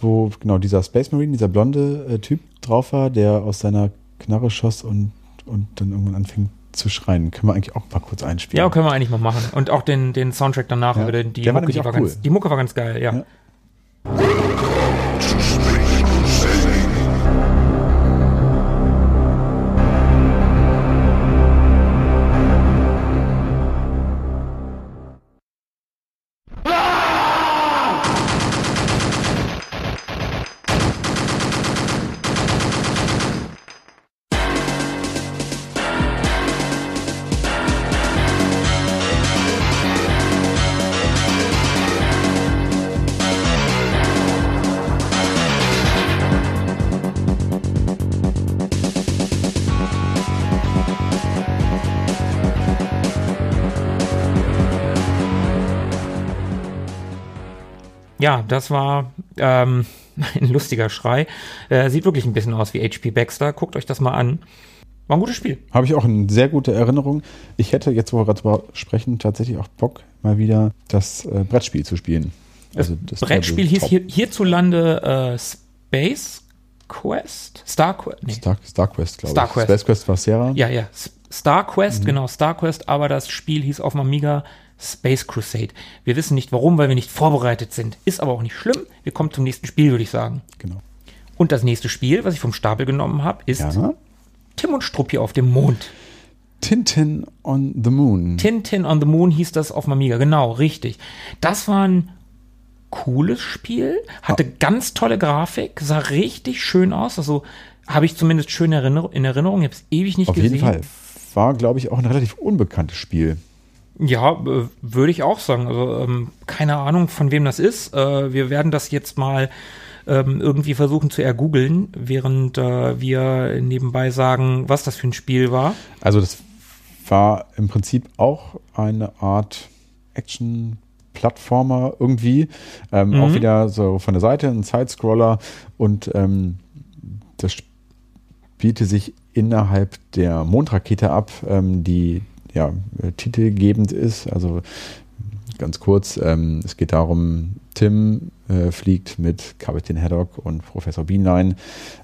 wo genau dieser Space Marine, dieser blonde äh, Typ drauf war, der aus seiner Knarre schoss und, und dann irgendwann anfing zu schreien. Können wir eigentlich auch mal kurz einspielen? Ja, können wir eigentlich mal machen. Und auch den, den Soundtrack danach. Ja. Die, Mucke, die, cool. ganz, die Mucke war ganz geil, ja. Ja. Ja, das war ähm, [LAUGHS] ein lustiger Schrei. Äh, sieht wirklich ein bisschen aus wie HP Baxter. Guckt euch das mal an. War ein gutes Spiel. Habe ich auch eine sehr gute Erinnerung. Ich hätte jetzt, wo wir gerade drüber sprechen, tatsächlich auch Bock, mal wieder das äh, Brettspiel zu spielen. Also das Brettspiel hieß hier, hierzulande äh, Space Quest? Star Quest? Nee. Star, Star Quest, glaube Star ich. Quest. Space Quest war Sierra. Ja, ja. Star Mhm. Quest, genau, Star Quest, aber das Spiel hieß auf dem Amiga Space Crusade. Wir wissen nicht warum, weil wir nicht vorbereitet sind. Ist aber auch nicht schlimm. Wir kommen zum nächsten Spiel, würde ich sagen. Genau. Und das nächste Spiel, was ich vom Stapel genommen habe, ist Ja. Tim und Struppi auf dem Mond. Tintin on the Moon. Tintin on the Moon hieß das auf dem Amiga. Genau, richtig. Das war ein cooles Spiel, hatte ganz tolle Grafik, sah richtig schön aus. Also habe ich zumindest schön in Erinnerung. Ich habe es ewig nicht Auf gesehen. jeden Fall. War, glaube ich, auch ein relativ unbekanntes Spiel. Ja, würde ich auch sagen. Also ähm, keine Ahnung, von wem das ist. Äh, wir werden das jetzt mal ähm, irgendwie versuchen zu ergoogeln, während äh, wir nebenbei sagen, was das für ein Spiel war. Also das war im Prinzip auch eine Art Action-Plattformer irgendwie. Ähm, Mhm. Auch wieder so von der Seite, ein Sidescroller und ähm, das spielte sich innerhalb der Mondrakete ab, ähm, die ja äh, titelgebend ist. Also ganz kurz, ähm, es geht darum, Tim äh, fliegt mit Kapitän Haddock und Professor Beanline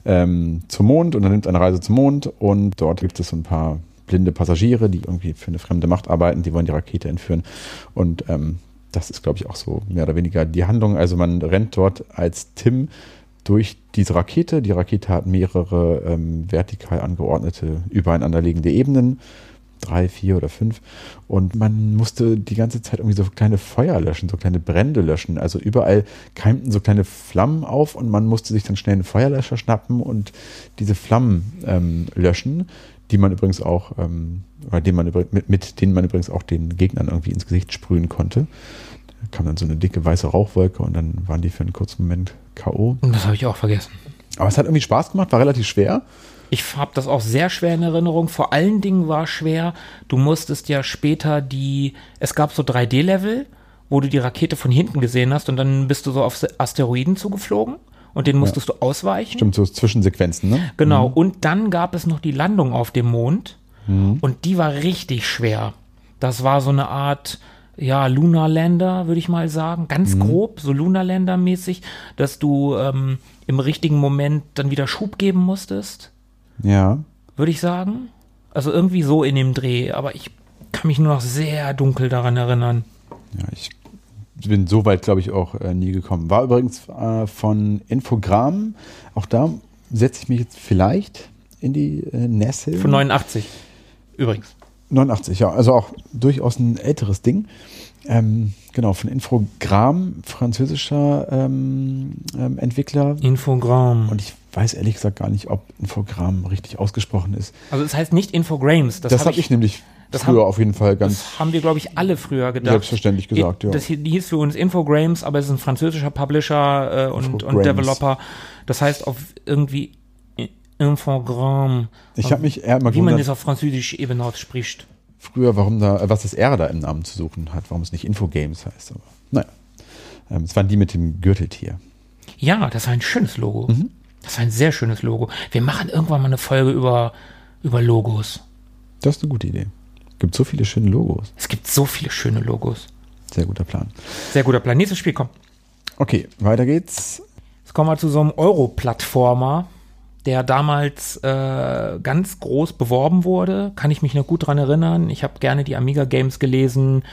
ähm, zum Mond und unternimmt eine Reise zum Mond und dort gibt es ein paar blinde Passagiere, die irgendwie für eine fremde Macht arbeiten, die wollen die Rakete entführen und ähm, das ist, glaube ich, auch so mehr oder weniger die Handlung. Also man rennt dort als Tim durch diese Rakete. Die Rakete hat mehrere ähm, vertikal angeordnete, übereinanderliegende Ebenen. Drei, vier oder fünf. Und man musste die ganze Zeit irgendwie so kleine Feuer löschen, so kleine Brände löschen. Also überall keimten so kleine Flammen auf und man musste sich dann schnell einen Feuerlöscher schnappen und diese Flammen ähm, löschen, die man übrigens auch, ähm, oder den man mit, mit denen man übrigens auch den Gegnern irgendwie ins Gesicht sprühen konnte. Da kam dann so eine dicke weiße Rauchwolke und dann waren die für einen kurzen Moment K.O. Das habe ich auch vergessen. Aber es hat irgendwie Spaß gemacht, war relativ schwer. Ich habe das auch sehr schwer in Erinnerung. Vor allen Dingen war schwer, du musstest ja später die, es gab so 3D-Level, wo du die Rakete von hinten gesehen hast und dann bist du so auf Asteroiden zugeflogen und den musstest du ausweichen. Stimmt, so Zwischensequenzen, ne? Genau. Und dann gab es noch die Landung auf dem Mond und die war richtig schwer. Das war so eine Art, ja, Lunar Lander, würde ich mal sagen. Ganz grob, so Lunar Lander mäßig, dass du ähm, im richtigen Moment dann wieder Schub geben musstest Ja. würde ich sagen. Also irgendwie so in dem Dreh, aber ich kann mich nur noch sehr dunkel daran erinnern. Ja, ich bin so weit, glaube ich, auch äh, nie gekommen. War übrigens äh, von Infogramm. Auch da setze ich mich jetzt vielleicht in die äh, Nässe. Von 89 übrigens. 89, ja. Also auch durchaus ein älteres Ding. Ähm, genau, von Infogramm, französischer ähm, ähm, Entwickler. Infogramm. Und ich weiß ehrlich gesagt gar nicht, ob Infogramm richtig ausgesprochen ist. also es heißt nicht Infogrames. Das, Das, habe habe ich, nämlich das früher haben- auf jeden Fall ganz Das haben wir, glaube ich, alle früher gedacht. selbstverständlich gesagt, ja. Das, hieß für uns Infogrames, aber es ist ein französischer Publisher äh, und, und. Developer. Das heißt auf irgendwie Infogramm. Ich habe mich eher immer Wie man das auf Französisch eben ausspricht. früher, warum da, was das R da im Namen zu suchen hat, warum es nicht Infogames heißt. Aber naja. Ähm, es waren die mit dem Gürteltier. Ja, das war ein schönes Logo. Mhm. Das war ein sehr schönes Logo. Wir machen irgendwann mal eine Folge über, über Logos. Das ist eine gute Idee. Gibt so viele schöne Logos. Es gibt so viele schöne Logos. Sehr guter Plan. Sehr guter Plan. Nächstes Spiel, komm. Okay, weiter geht's. Jetzt kommen wir zu so einem Euro-Plattformer, der damals äh, ganz groß beworben wurde. Kann ich mich noch gut dran erinnern. Ich habe gerne die Amiga Games gelesen.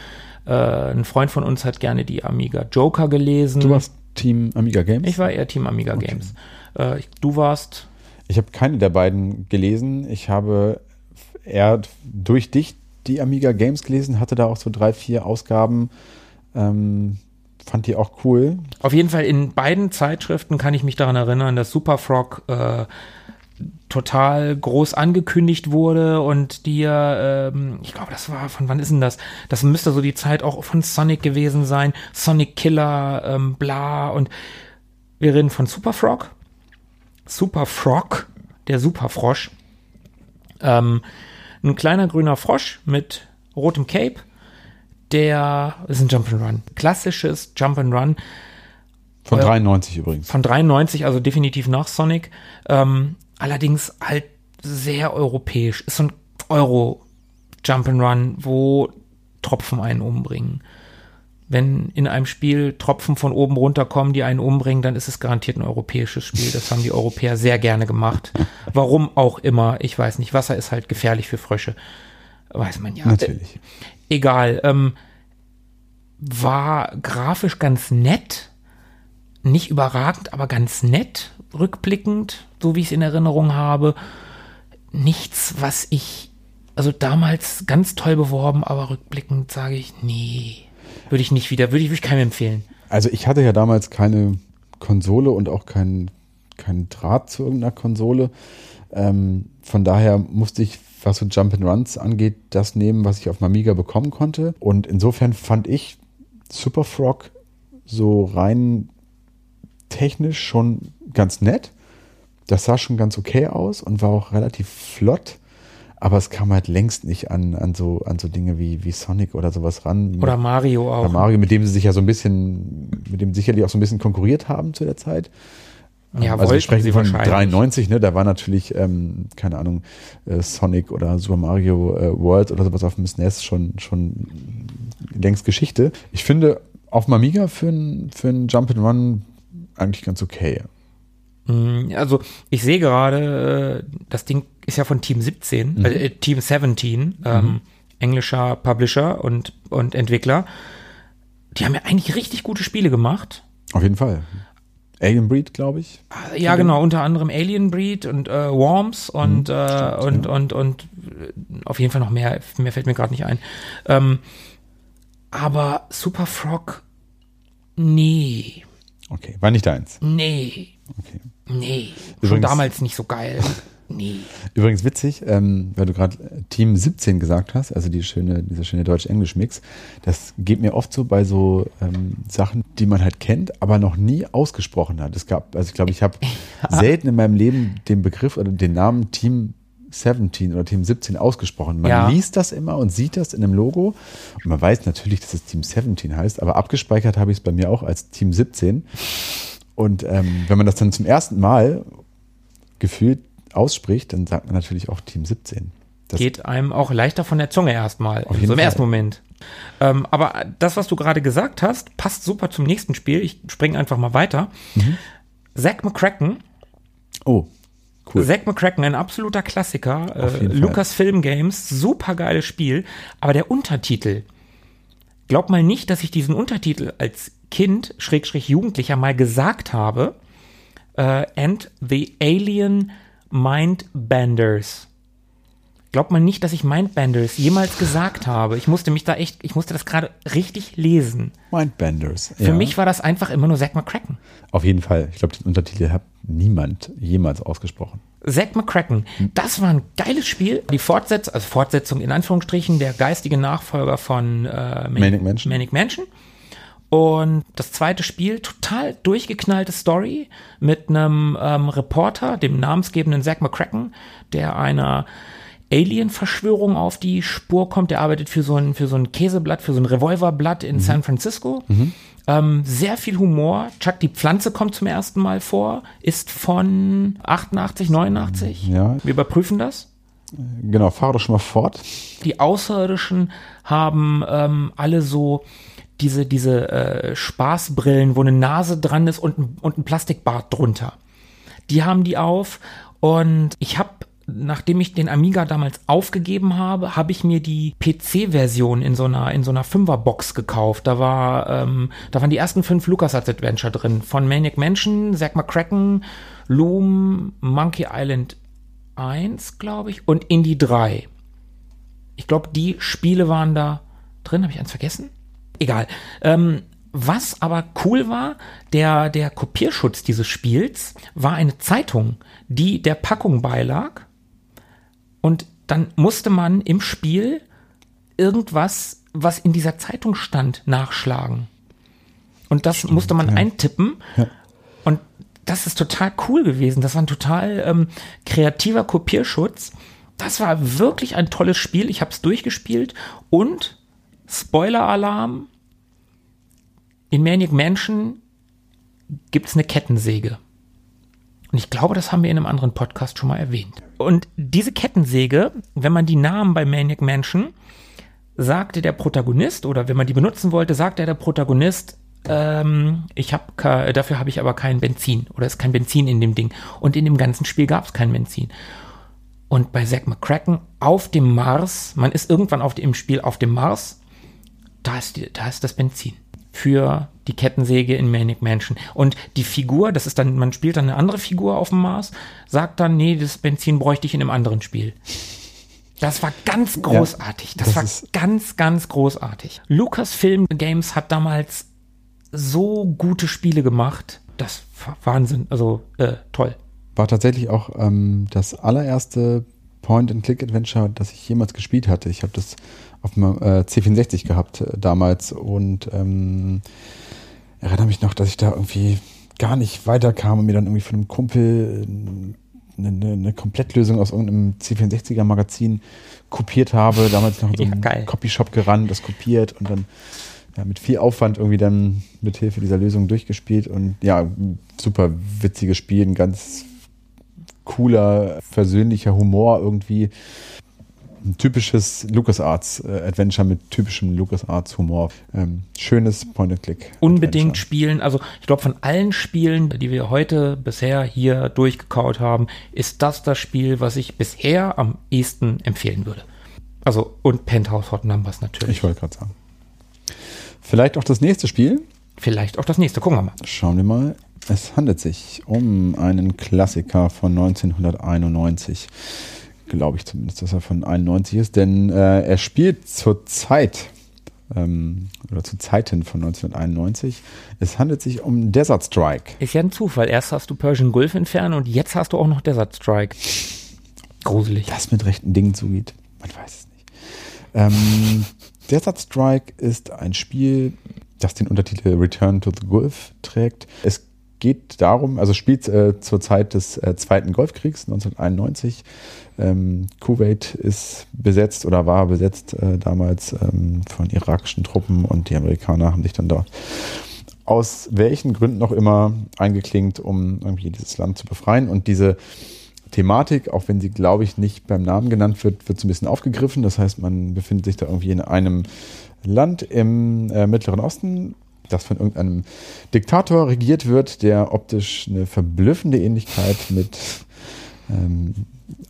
Äh, ein Freund von uns hat gerne die Amiga Joker gelesen. Du warst Team Amiga Games? ich war eher Team Amiga Games. Äh, du warst Ich habe keine der beiden gelesen. Ich habe eher durch dich die Amiga Games gelesen, hatte da auch so drei, vier Ausgaben. Ähm, fand die auch cool. Auf jeden Fall in beiden Zeitschriften kann ich mich daran erinnern, dass Superfrog äh, total groß angekündigt wurde und die, ähm, ich glaube, das war, von wann ist denn das? Das müsste so die Zeit auch von Sonic gewesen sein. Sonic Killer, ähm, bla und wir reden von Superfrog. Superfrog, der Superfrosch. Ähm, ein kleiner grüner Frosch mit rotem Cape. Der ist ein Jump'n'Run. Klassisches Jump'n'Run Von Ja. 93 übrigens. von 93, also definitiv nach Sonic. Ähm, allerdings halt sehr europäisch. Ist so ein Euro-Jump'n'Run, wo Tropfen einen umbringen. Wenn in einem Spiel Tropfen von oben runterkommen, die einen umbringen, dann ist es garantiert ein europäisches Spiel. Das haben die Europäer sehr gerne gemacht. Warum auch immer, ich weiß nicht. Wasser ist halt gefährlich für Frösche. Weiß man ja. Natürlich. Egal. Ähm, war grafisch ganz nett. Nicht überragend, aber ganz nett, rückblickend, so wie ich es in Erinnerung habe. Nichts, was ich, also damals ganz toll beworben, aber rückblickend sage ich, nee, würde ich nicht wieder, würde ich, würde ich keinem empfehlen. Also ich hatte ja damals keine Konsole und auch keinen kein Draht zu irgendeiner Konsole. Ähm, von daher musste ich, was so Jump and Runs angeht, das nehmen, was ich auf dem Amiga bekommen konnte. Und insofern fand ich Super Frog so rein technisch schon ganz nett. Das sah schon ganz okay aus und war auch relativ flott. Aber es kam halt längst nicht an, an, so, an so Dinge wie, wie Sonic oder sowas ran. Oder Mario auch. Oder Mario, mit dem sie sich ja so ein bisschen, mit dem sicherlich auch so ein bisschen konkurriert haben zu der Zeit. Ja, also wir sprechen sie von wahrscheinlich. 93, ne? Da war natürlich, ähm, keine Ahnung, äh, Sonic oder Super Mario äh, World oder sowas auf dem SNES schon, schon längst Geschichte. Ich finde auf dem Amiga für ein, für ein Jump and Run eigentlich ganz okay. Mm, Also ich sehe gerade, äh, das Ding ist ja von Team 17, Mhm. äh, Team 17, ähm, englischer Publisher und, und Entwickler. Die haben ja eigentlich richtig gute Spiele gemacht. Auf jeden Fall. Alien Breed, glaube ich. Äh, Ja, genau, unter anderem Alien Breed und äh, Worms und, Mhm, äh, und, und, und, äh, auf jeden Fall noch mehr, mehr fällt mir gerade nicht ein. Ähm, aber Super Frog, nee, Okay, war nicht deins. nee, Okay. Nee. Schon Übrigens- damals nicht so geil. [LAUGHS] Nee. Übrigens witzig, ähm, weil du gerade Team 17 gesagt hast, also die schöne, dieser schöne Deutsch-Englisch-Mix, das geht mir oft so bei so ähm, Sachen, die man halt kennt, aber noch nie ausgesprochen hat. Es gab, also ich glaube, ich habe [LAUGHS] selten in meinem Leben den Begriff oder den Namen Team 17 oder Team 17 ausgesprochen. Man Ja. liest das immer und sieht das in einem Logo und man weiß natürlich, dass es Team 17 heißt, aber abgespeichert habe ich es bei mir auch als Team 17. Und ähm, wenn man das dann zum ersten Mal gefühlt ausspricht, dann sagt man natürlich auch Team 17. Das geht einem auch leichter von der Zunge erstmal. Auf jeden so im Fall. ersten Moment. Ähm, aber das, was du gerade gesagt hast, passt super zum nächsten Spiel. Ich springe einfach mal weiter. Mhm. Zack McCracken. Oh, cool. Zack McCracken, ein absoluter Klassiker. Äh, jeden Fall. Lucasfilm Games, super geiles Spiel. Aber der Untertitel. Glaub mal nicht, dass ich diesen Untertitel als Kind, Schrägstrich Jugendlicher, mal gesagt habe. Äh, and the Alien Mindbenders. Glaubt man nicht, dass ich Mindbenders jemals gesagt habe. Ich musste mich da echt, ich musste das gerade richtig lesen. Mindbenders. Für mich war das einfach immer nur Zack McCracken. Auf jeden Fall. Ich glaube, den Untertitel hat niemand jemals ausgesprochen. Zack McCracken, das war ein geiles Spiel. Die Fortsetzung, also Fortsetzung in Anführungsstrichen, der geistige Nachfolger von äh, Manic Mansion. Manic Mansion. Und das zweite Spiel, total durchgeknallte Story mit einem ähm, Reporter, dem namensgebenden Zack McCracken, der einer Alien-Verschwörung auf die Spur kommt. Der arbeitet für so ein, für so ein Käseblatt, für so ein Revolverblatt in San Francisco. Ähm, sehr viel Humor. Chuck die Pflanze kommt zum ersten Mal vor, ist von 88, 89. Ja. Wir überprüfen das. Genau, fahre doch schon mal fort. Die Außerirdischen haben ähm, alle so diese, diese äh, Spaßbrillen, wo eine Nase dran ist und, ein- und ein Plastikbart drunter. Die haben die auf und ich habe, nachdem ich den Amiga damals aufgegeben habe, habe ich mir die PC-Version in so einer in so einer Fünferbox gekauft. Da war, ähm, da waren die ersten fünf LucasArts Adventure drin von Manic Mansion, Zack McCracken, Loom, Monkey Island 1, glaube ich, und Indie 3. Ich glaube, die Spiele waren da drin. Habe ich eins vergessen? Egal. Ähm, was aber cool war, der, der Kopierschutz dieses Spiels war eine Zeitung, die der Packung beilag. Und dann musste man im Spiel irgendwas, was in dieser Zeitung stand, nachschlagen. Und das musste man eintippen. Und das ist total cool gewesen. Das war ein total ähm, kreativer Kopierschutz. Das war wirklich ein tolles Spiel. Ich habe es durchgespielt. Und Spoiler-Alarm: In Maniac Mansion gibt es eine Kettensäge. Und ich glaube, das haben wir in einem anderen Podcast schon mal erwähnt. Und diese Kettensäge, wenn man die nahm bei Maniac Mansion, sagte der Protagonist, oder wenn man die benutzen wollte, sagte der Protagonist, ähm, ich habe dafür habe ich aber kein Benzin oder ist kein Benzin in dem Ding. Und in dem ganzen Spiel gab es kein Benzin. Und bei Zack McCracken auf dem Mars, man ist irgendwann auf dem, im Spiel auf dem Mars, da ist, die, da ist das Benzin für die Kettensäge in Manic Mansion. Und die Figur, das ist dann, man spielt dann eine andere Figur auf dem Mars, sagt dann, nee, das Benzin bräuchte ich in einem anderen Spiel. Das war ganz großartig. das, das war ganz, ganz großartig. Lucasfilm Games hat damals so gute Spiele gemacht. Das war Wahnsinn. Also äh, toll. War tatsächlich auch ähm, das allererste Point-and-Click-Adventure, das ich jemals gespielt hatte. Ich habe das auf dem äh, C64 gehabt äh, damals. Und ähm, erinnere mich noch, dass ich da irgendwie gar nicht weiterkam und mir dann irgendwie von einem Kumpel eine, eine, eine Komplettlösung aus irgendeinem C64er Magazin kopiert habe, damals noch in [LAUGHS] so einem Ja, Copyshop gerannt, das kopiert und dann ja, mit viel Aufwand irgendwie dann mit Hilfe dieser Lösung durchgespielt. Und ja, super witziges Spiel, ein ganz cooler, versöhnlicher Humor irgendwie. Ein typisches LucasArts-Adventure mit typischem LucasArts-Humor. Ähm, schönes Point-and-Click. Unbedingt spielen. Also ich glaube, von allen Spielen, die wir heute bisher hier durchgekaut haben, ist das das Spiel, was ich bisher am ehesten empfehlen würde. Also und Penthouse Hot Numbers natürlich. Ich wollte gerade sagen. Vielleicht auch das nächste Spiel. Vielleicht auch das nächste. Gucken wir mal. Schauen wir mal. Es handelt sich um einen Klassiker von 1991. Glaube ich zumindest, dass er von 91 ist, denn äh, er spielt zur Zeit ähm, oder zu Zeiten von 1991. Es handelt sich um Desert Strike. Ist ja ein Zufall. Erst hast du Persian Gulf Inferno und jetzt hast du auch noch Desert Strike. Gruselig. Das mit rechten Dingen zugeht, man weiß es nicht. Ähm, Desert Strike ist ein Spiel, das den Untertitel Return to the Gulf trägt. Es geht darum, also spielt äh, zur Zeit des äh, Zweiten Golfkriegs 1991. Ähm, Kuwait ist besetzt oder war besetzt äh, damals ähm, von irakischen Truppen und die Amerikaner haben sich dann da aus welchen Gründen auch immer eingeklinkt, um irgendwie dieses Land zu befreien. Und diese Thematik, auch wenn sie, glaube ich, nicht beim Namen genannt wird, wird so ein bisschen aufgegriffen. Das heißt, man befindet sich da irgendwie in einem Land im äh, Mittleren Osten, das von irgendeinem Diktator regiert wird, der optisch eine verblüffende Ähnlichkeit mit ähm,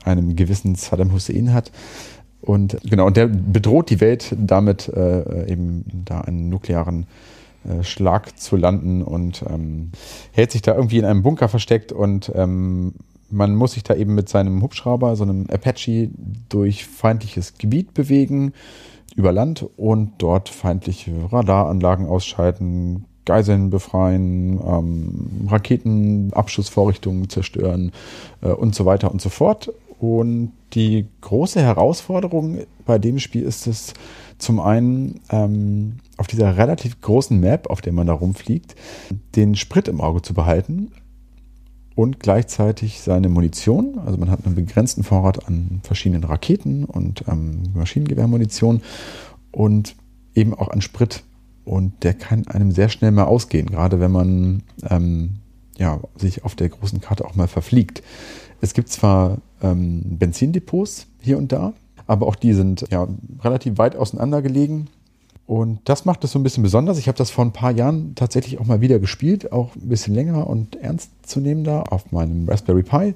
einem gewissen Saddam Hussein hat. Und genau, und der bedroht die Welt damit äh, eben da einen nuklearen äh, Schlag zu landen und ähm, hält sich da irgendwie in einem Bunker versteckt und ähm, man muss sich da eben mit seinem Hubschrauber, so einem Apache, durch feindliches Gebiet bewegen, über Land und dort feindliche Radaranlagen ausschalten, Geiseln befreien, ähm, Raketenabschussvorrichtungen zerstören äh, und so weiter und so fort. Und die große Herausforderung bei dem Spiel ist es zum einen ähm, auf dieser relativ großen Map, auf der man da rumfliegt, den Sprit im Auge zu behalten und gleichzeitig seine Munition. Also man hat einen begrenzten Vorrat an verschiedenen Raketen und ähm, Maschinengewehrmunition und eben auch an Sprit. Und der kann einem sehr schnell mal ausgehen, gerade wenn man ähm, ja, sich auf der großen Karte auch mal verfliegt. Es gibt zwar ähm, Benzindepots hier und da, aber auch die sind ja relativ weit auseinander gelegen. Und das macht es so ein bisschen besonders. Ich habe das vor ein paar Jahren tatsächlich auch mal wieder gespielt, auch ein bisschen länger und ernstzunehmender auf meinem Raspberry Pi,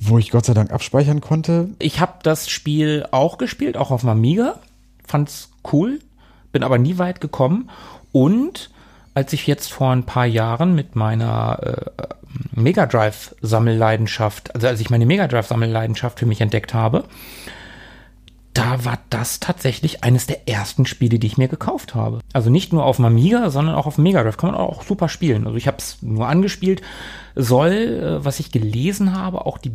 wo ich Gott sei Dank abspeichern konnte. Ich habe das Spiel auch gespielt, auch auf Amiga. Fand's cool, bin aber nie weit gekommen. Und als ich jetzt vor ein paar Jahren mit meiner äh, Mega Drive Sammelleidenschaft, also als ich meine Mega Drive Sammelleidenschaft für mich entdeckt habe, da war das tatsächlich eines der ersten Spiele, die ich mir gekauft habe. Also nicht nur auf dem Amiga, sondern auch auf dem Mega Drive. Kann man auch super spielen. Also ich habe es nur angespielt. Soll, äh, was ich gelesen habe, auch die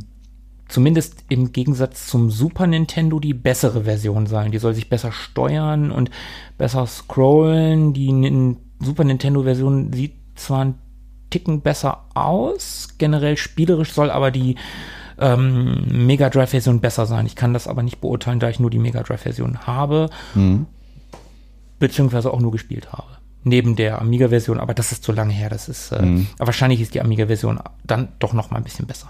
zumindest im Gegensatz zum Super Nintendo die bessere Version sein. Die soll sich besser steuern und besser scrollen. Die Super Nintendo Version sieht zwar ein Ticken besser aus, generell spielerisch soll aber die ähm, Mega Drive Version besser sein. Ich kann das aber nicht beurteilen, da ich nur die Mega Drive Version habe, Mhm. beziehungsweise auch nur gespielt habe. Neben der Amiga Version, aber das ist zu lange her. Das ist äh, Mhm. wahrscheinlich ist die Amiga Version dann doch noch mal ein bisschen besser.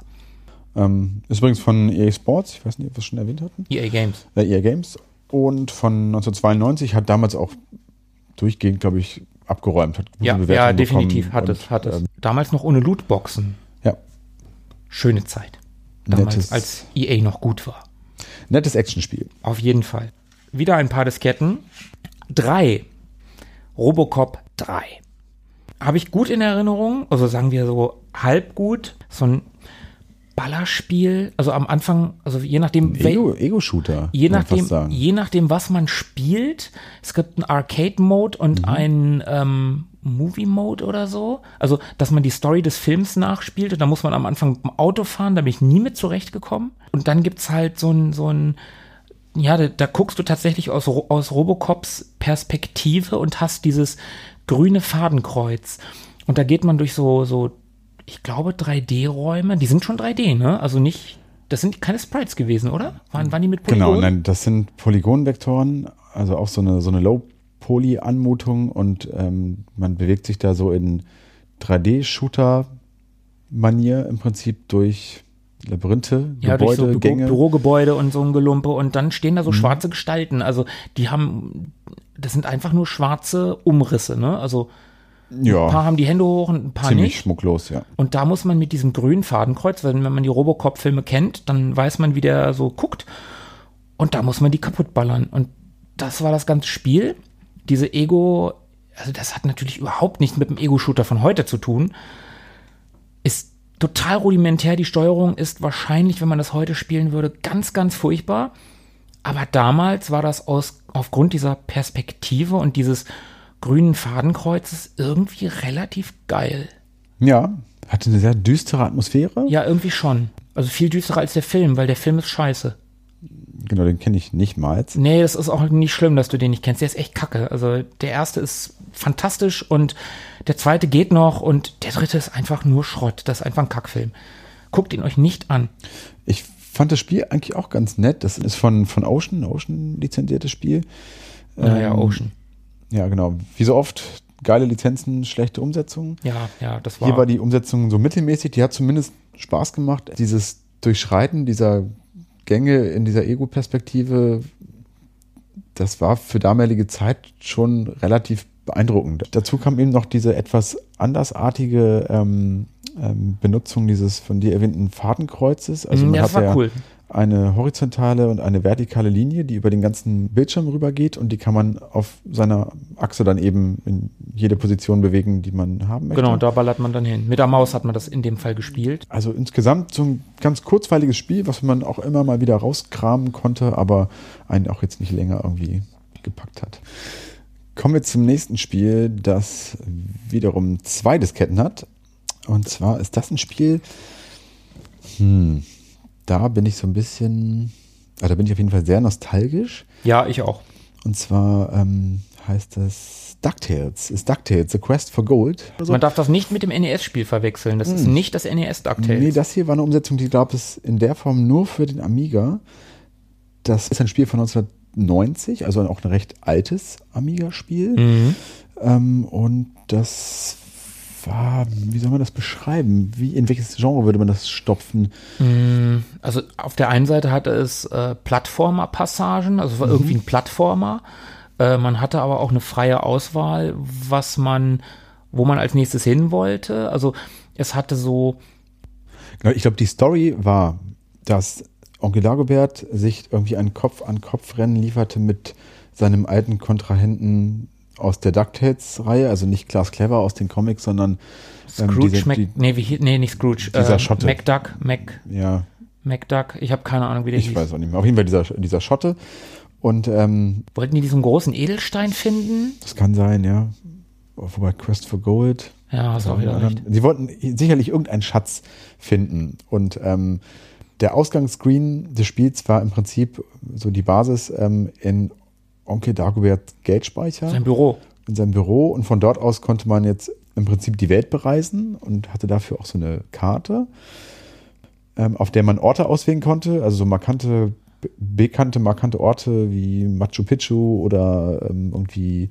Ähm, ist übrigens von EA Sports, ich weiß nicht, ob wir es schon erwähnt hatten. EA Games. äh, EA Games und von 1992 hat damals auch durchgehend, glaube ich, abgeräumt, hat gute Ja, Bewertungen ja, definitiv bekommen hat es, hat es. ähm, Damals noch ohne Lootboxen. Ja. Schöne Zeit. Damals, Nettes- als EA noch gut war. nettes Actionspiel. Auf jeden Fall. Wieder ein paar Disketten. Drei. Robocop 3. Habe ich gut in Erinnerung, also sagen wir so halb gut. So ein Ballerspiel, also am Anfang, also je nachdem, wel- Ego- Ego-Shooter. je nachdem, je nachdem, was man spielt. Es gibt einen Arcade-Mode und Mhm. einen ähm, Movie Mode oder so. Also, dass man die Story des Films nachspielt und da muss man am Anfang mit dem Auto fahren, da bin ich nie mit zurechtgekommen. Und dann gibt's halt so ein, so ein, ja, da, da guckst du tatsächlich aus, aus Robocops Perspektive und hast dieses grüne Fadenkreuz. Und da geht man durch so, so, ich glaube, 3D-Räume. Die sind schon 3D, ne? Also nicht, das sind keine Sprites gewesen, oder? Waren, waren die mit Polygon? Genau, nein, das sind Polygonvektoren, also auch so eine, so eine Low-Poly-Anmutung und ähm, man bewegt sich da so in 3D-Shooter-Manier im Prinzip durch Labyrinthe, ja, Gebäude, durch so Gänge. Bürogebäude und so ein Gelumpe und dann stehen da so mhm. schwarze Gestalten. Also die haben, das sind einfach nur schwarze Umrisse, ne? Also ja. Ein paar haben die Hände hoch und ein paar Ziemlich nicht. schmucklos, ja. Und da muss man mit diesem grünen Fadenkreuz, wenn man die Robocop-Filme kennt, dann weiß man, wie der so guckt. Und da muss man die kaputt ballern. Und das war das ganze Spiel. Diese Ego, also das hat natürlich überhaupt nichts mit dem Ego-Shooter von heute zu tun. Ist total rudimentär. Die Steuerung ist wahrscheinlich, wenn man das heute spielen würde, ganz, ganz furchtbar. Aber damals war das aus, aufgrund dieser Perspektive und dieses grünen Fadenkreuzes irgendwie relativ geil. Ja, hatte eine sehr düstere Atmosphäre. Ja, irgendwie schon. Also viel düsterer als der Film, weil der Film ist scheiße. Genau, den kenne ich nicht mal. Nee, das ist auch nicht schlimm, dass du den nicht kennst. Der ist echt kacke. Also der erste ist fantastisch und der zweite geht noch und der dritte ist einfach nur Schrott. Das ist einfach ein Kackfilm. Guckt ihn euch nicht an. Ich fand das Spiel eigentlich auch ganz nett. Das ist von, von Ocean, Ocean lizenziertes Spiel. Naja, ähm, Ocean. Ja, genau. Wie so oft, geile Lizenzen, schlechte Umsetzung. Ja, ja, das war. Hier war die Umsetzung so mittelmäßig, die hat zumindest Spaß gemacht. Dieses Durchschreiten dieser Gänge in dieser Ego-Perspektive, das war für damalige Zeit schon relativ beeindruckend. Dazu kam eben noch diese etwas andersartige ähm, ähm, Benutzung dieses von dir erwähnten Fadenkreuzes. Also mhm, man ja, das war ja, cool eine horizontale und eine vertikale Linie, die über den ganzen Bildschirm rübergeht und die kann man auf seiner Achse dann eben in jede Position bewegen, die man haben möchte. Genau, da ballert man dann hin. Mit der Maus hat man das in dem Fall gespielt. Also insgesamt so ein ganz kurzweiliges Spiel, was man auch immer mal wieder rauskramen konnte, aber einen auch jetzt nicht länger irgendwie gepackt hat. Kommen wir zum nächsten Spiel, das wiederum zwei Disketten hat. Und zwar ist das ein Spiel, hm, da bin ich so ein bisschen, also da bin ich auf jeden Fall sehr nostalgisch. Ja, ich auch. Und zwar ähm, heißt das DuckTales. Ist DuckTales, The Quest for Gold. Also, Man darf das nicht mit dem NES-Spiel verwechseln. Das hm. ist nicht das NES DuckTales. Nee, das hier war eine Umsetzung, die gab es in der Form nur für den Amiga. Das ist ein Spiel von 1990, also auch ein recht altes Amiga-Spiel. Mhm. Ähm, und das wie soll man das beschreiben? Wie, in welches Genre würde man das stopfen? Mm, also auf der einen Seite hatte es äh, Plattformer-Passagen, also war mhm. irgendwie ein Plattformer. Äh, man hatte aber auch eine freie Auswahl, was man, wo man als nächstes hin wollte. Also es hatte so. Genau, ich glaube, die Story war, dass Onkel Dagobert sich irgendwie ein Kopf-an-Kopf-Rennen lieferte mit seinem alten Kontrahenten aus der DuckTales-Reihe, also nicht Klaas Clever aus den Comics, sondern ähm, Scrooge, diese, Mac, die, nee, wie, nee, nicht Scrooge. Dieser äh, Schotte. MacDuck, Mac. Ja. MacDuck, ich habe keine Ahnung, wie der ich hieß. Ich weiß auch nicht mehr. Auf jeden Fall dieser, dieser Schotte. Und, ähm, Wollten die diesen großen Edelstein finden? Das kann sein, ja. Wobei Quest for Gold. Ja, hast auch wieder recht. Sie wollten sicherlich irgendeinen Schatz finden. Und ähm, der Ausgangsscreen des Spiels war im Prinzip so die Basis ähm, in Onkel Dagobert Geldspeicher. Sein Büro. In seinem Büro. Und von dort aus konnte man jetzt im Prinzip die Welt bereisen und hatte dafür auch so eine Karte, ähm, auf der man Orte auswählen konnte. Also so markante, bekannte, markante Orte wie Machu Picchu oder ähm, irgendwie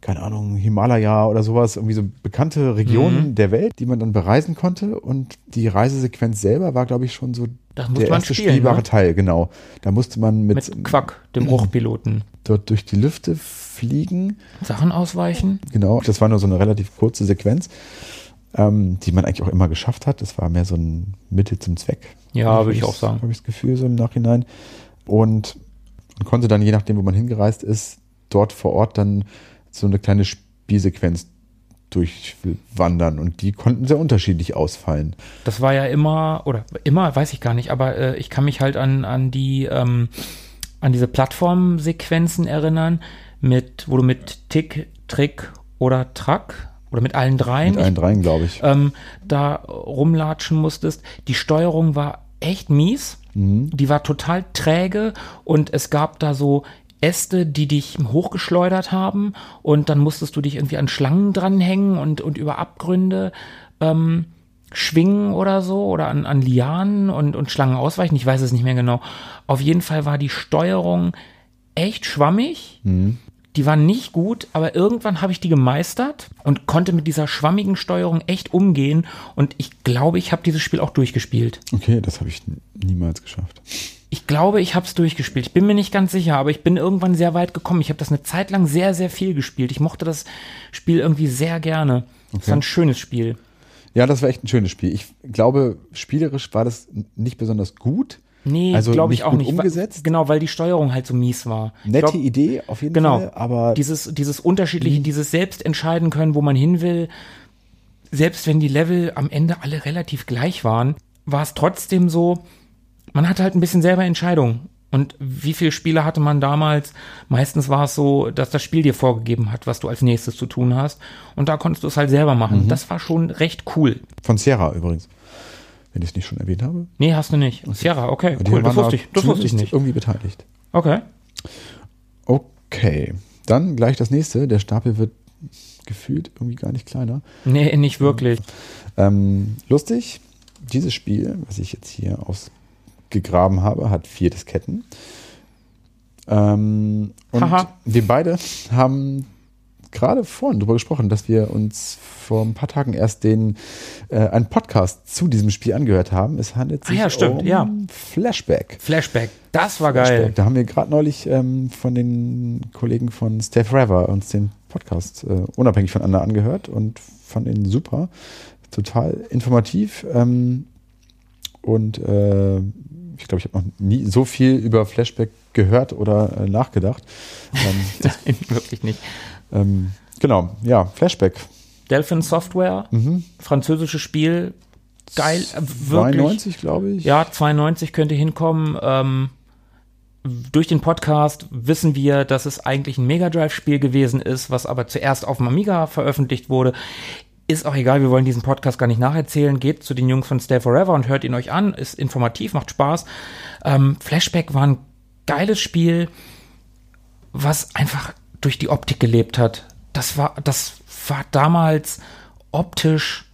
keine Ahnung, Himalaya oder sowas, irgendwie so bekannte Regionen mhm. der Welt, die man dann bereisen konnte. Und die Reisesequenz selber war, glaube ich, schon so der erste spielen, spielbare ne? Teil, genau. Da musste man mit, mit Quack, dem Bruchpiloten, dort durch die Lüfte fliegen. Sachen ausweichen. Genau, das war nur so eine relativ kurze Sequenz, ähm, die man eigentlich auch immer geschafft hat. Das war mehr so ein Mittel zum Zweck. Ja, würde ich auch sagen. Habe ich das Gefühl so im Nachhinein. Und man konnte dann, je nachdem, wo man hingereist ist, dort vor Ort dann so eine kleine Spielsequenz durchwandern und die konnten sehr unterschiedlich ausfallen. Das war ja immer, oder immer, weiß ich gar nicht, aber äh, ich kann mich halt an, an die, ähm, an diese Plattformsequenzen erinnern, mit, wo du mit Tick, Trick oder Truck oder mit allen dreien. Mit allen dreien, glaube ich. ähm, da rumlatschen musstest. Die Steuerung war echt mies. Die war total träge und es gab da so Äste, die dich hochgeschleudert haben und dann musstest du dich irgendwie an Schlangen dranhängen und, und über Abgründe ähm, schwingen oder so oder an, an Lianen und, und Schlangen ausweichen. Ich weiß es nicht mehr genau. Auf jeden Fall war die Steuerung echt schwammig. Die war nicht gut, aber irgendwann habe ich die gemeistert und konnte mit dieser schwammigen Steuerung echt umgehen. Und ich glaube, ich habe dieses Spiel auch durchgespielt. Okay, das habe ich niemals geschafft. Ich glaube, ich habe es durchgespielt. Ich bin mir nicht ganz sicher, aber ich bin irgendwann sehr weit gekommen. Ich habe das eine Zeit lang sehr, sehr viel gespielt. Ich mochte das Spiel irgendwie sehr gerne. Es war ein schönes Spiel. Ja, das war echt ein schönes Spiel. Ich glaube, spielerisch war das nicht besonders gut. Nee, Also glaube ich auch nicht. umgesetzt? Genau, weil die Steuerung halt so mies war. Nette glaub, Idee auf jeden Genau. Fall, aber dieses, dieses unterschiedliche, dieses selbst entscheiden können, wo man hin will, selbst wenn die Level am Ende alle relativ gleich waren, war es trotzdem so, man hatte halt ein bisschen selber Entscheidung. Und wie viele Spiele hatte man damals? Meistens war es so, dass das Spiel dir vorgegeben hat, was du als nächstes zu tun hast. Und da konntest du es halt selber machen. Mhm. Das war schon recht cool. von Sierra übrigens. Wenn ich es nicht schon erwähnt habe. Nee, hast du nicht. Sierra, okay, Die cool. Das wusste ich, das wusste ich nicht. Irgendwie beteiligt. Okay. Okay. Dann gleich das nächste. Der Stapel wird gefühlt irgendwie gar nicht kleiner. Nee, nicht wirklich. Ähm, lustig, dieses Spiel, was ich jetzt hier ausgegraben habe, hat vier Disketten. Ähm, und Haha. wir beide haben gerade vorhin darüber gesprochen, dass wir uns vor ein paar Tagen erst den äh, einen Podcast zu diesem Spiel angehört haben. Es handelt Ah sich ja, stimmt, um ja. Flashback. Flashback, das war geil. Flashback. Da haben wir gerade neulich ähm, von den Kollegen von Stay Forever uns den Podcast äh, unabhängig voneinander angehört und fanden ihn super. Total informativ. Ähm, und äh, ich glaube, ich habe noch nie so viel über Flashback gehört oder äh, nachgedacht. ähm, [LAUGHS] Nein, wirklich nicht. ähm, genau, ja, Flashback. Delphin Software, Mhm. französisches Spiel, geil, äh, wirklich. 92, glaube ich. Ja, 92 könnte hinkommen. Ähm, durch den Podcast wissen wir, dass es eigentlich ein Mega Drive-Spiel gewesen ist, was aber zuerst auf dem Amiga veröffentlicht wurde. Ist auch egal, wir wollen diesen Podcast gar nicht nacherzählen. Geht zu den Jungs von Stay Forever und hört ihn euch an. Ist informativ, macht Spaß. Ähm, Flashback war ein geiles Spiel, was einfach durch die Optik gelebt hat. Das war, das war damals optisch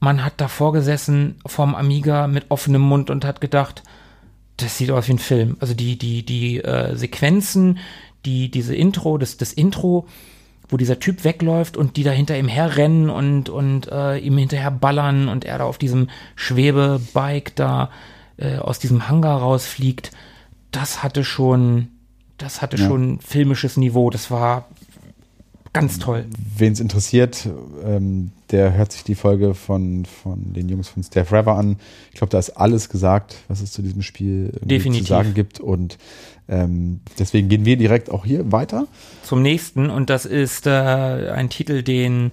man hat davor gesessen vorm Amiga mit offenem Mund und hat gedacht, das sieht aus wie ein Film. Also die, die, die äh, Sequenzen, die, diese Intro, das, das Intro, wo dieser Typ wegläuft und die da hinter ihm herrennen und, und äh, ihm hinterher ballern und er da auf diesem Schwebebike da äh, aus diesem Hangar rausfliegt, das hatte schon, das hatte Ja. schon filmisches Niveau. Das war ganz toll. Wen es interessiert, ähm, der hört sich die Folge von, von den Jungs von Stay Forever an. Ich glaube, da ist alles gesagt, was es zu diesem Spiel zu sagen gibt. Und ähm, deswegen gehen wir direkt auch hier weiter. zum nächsten und das ist äh, ein Titel, den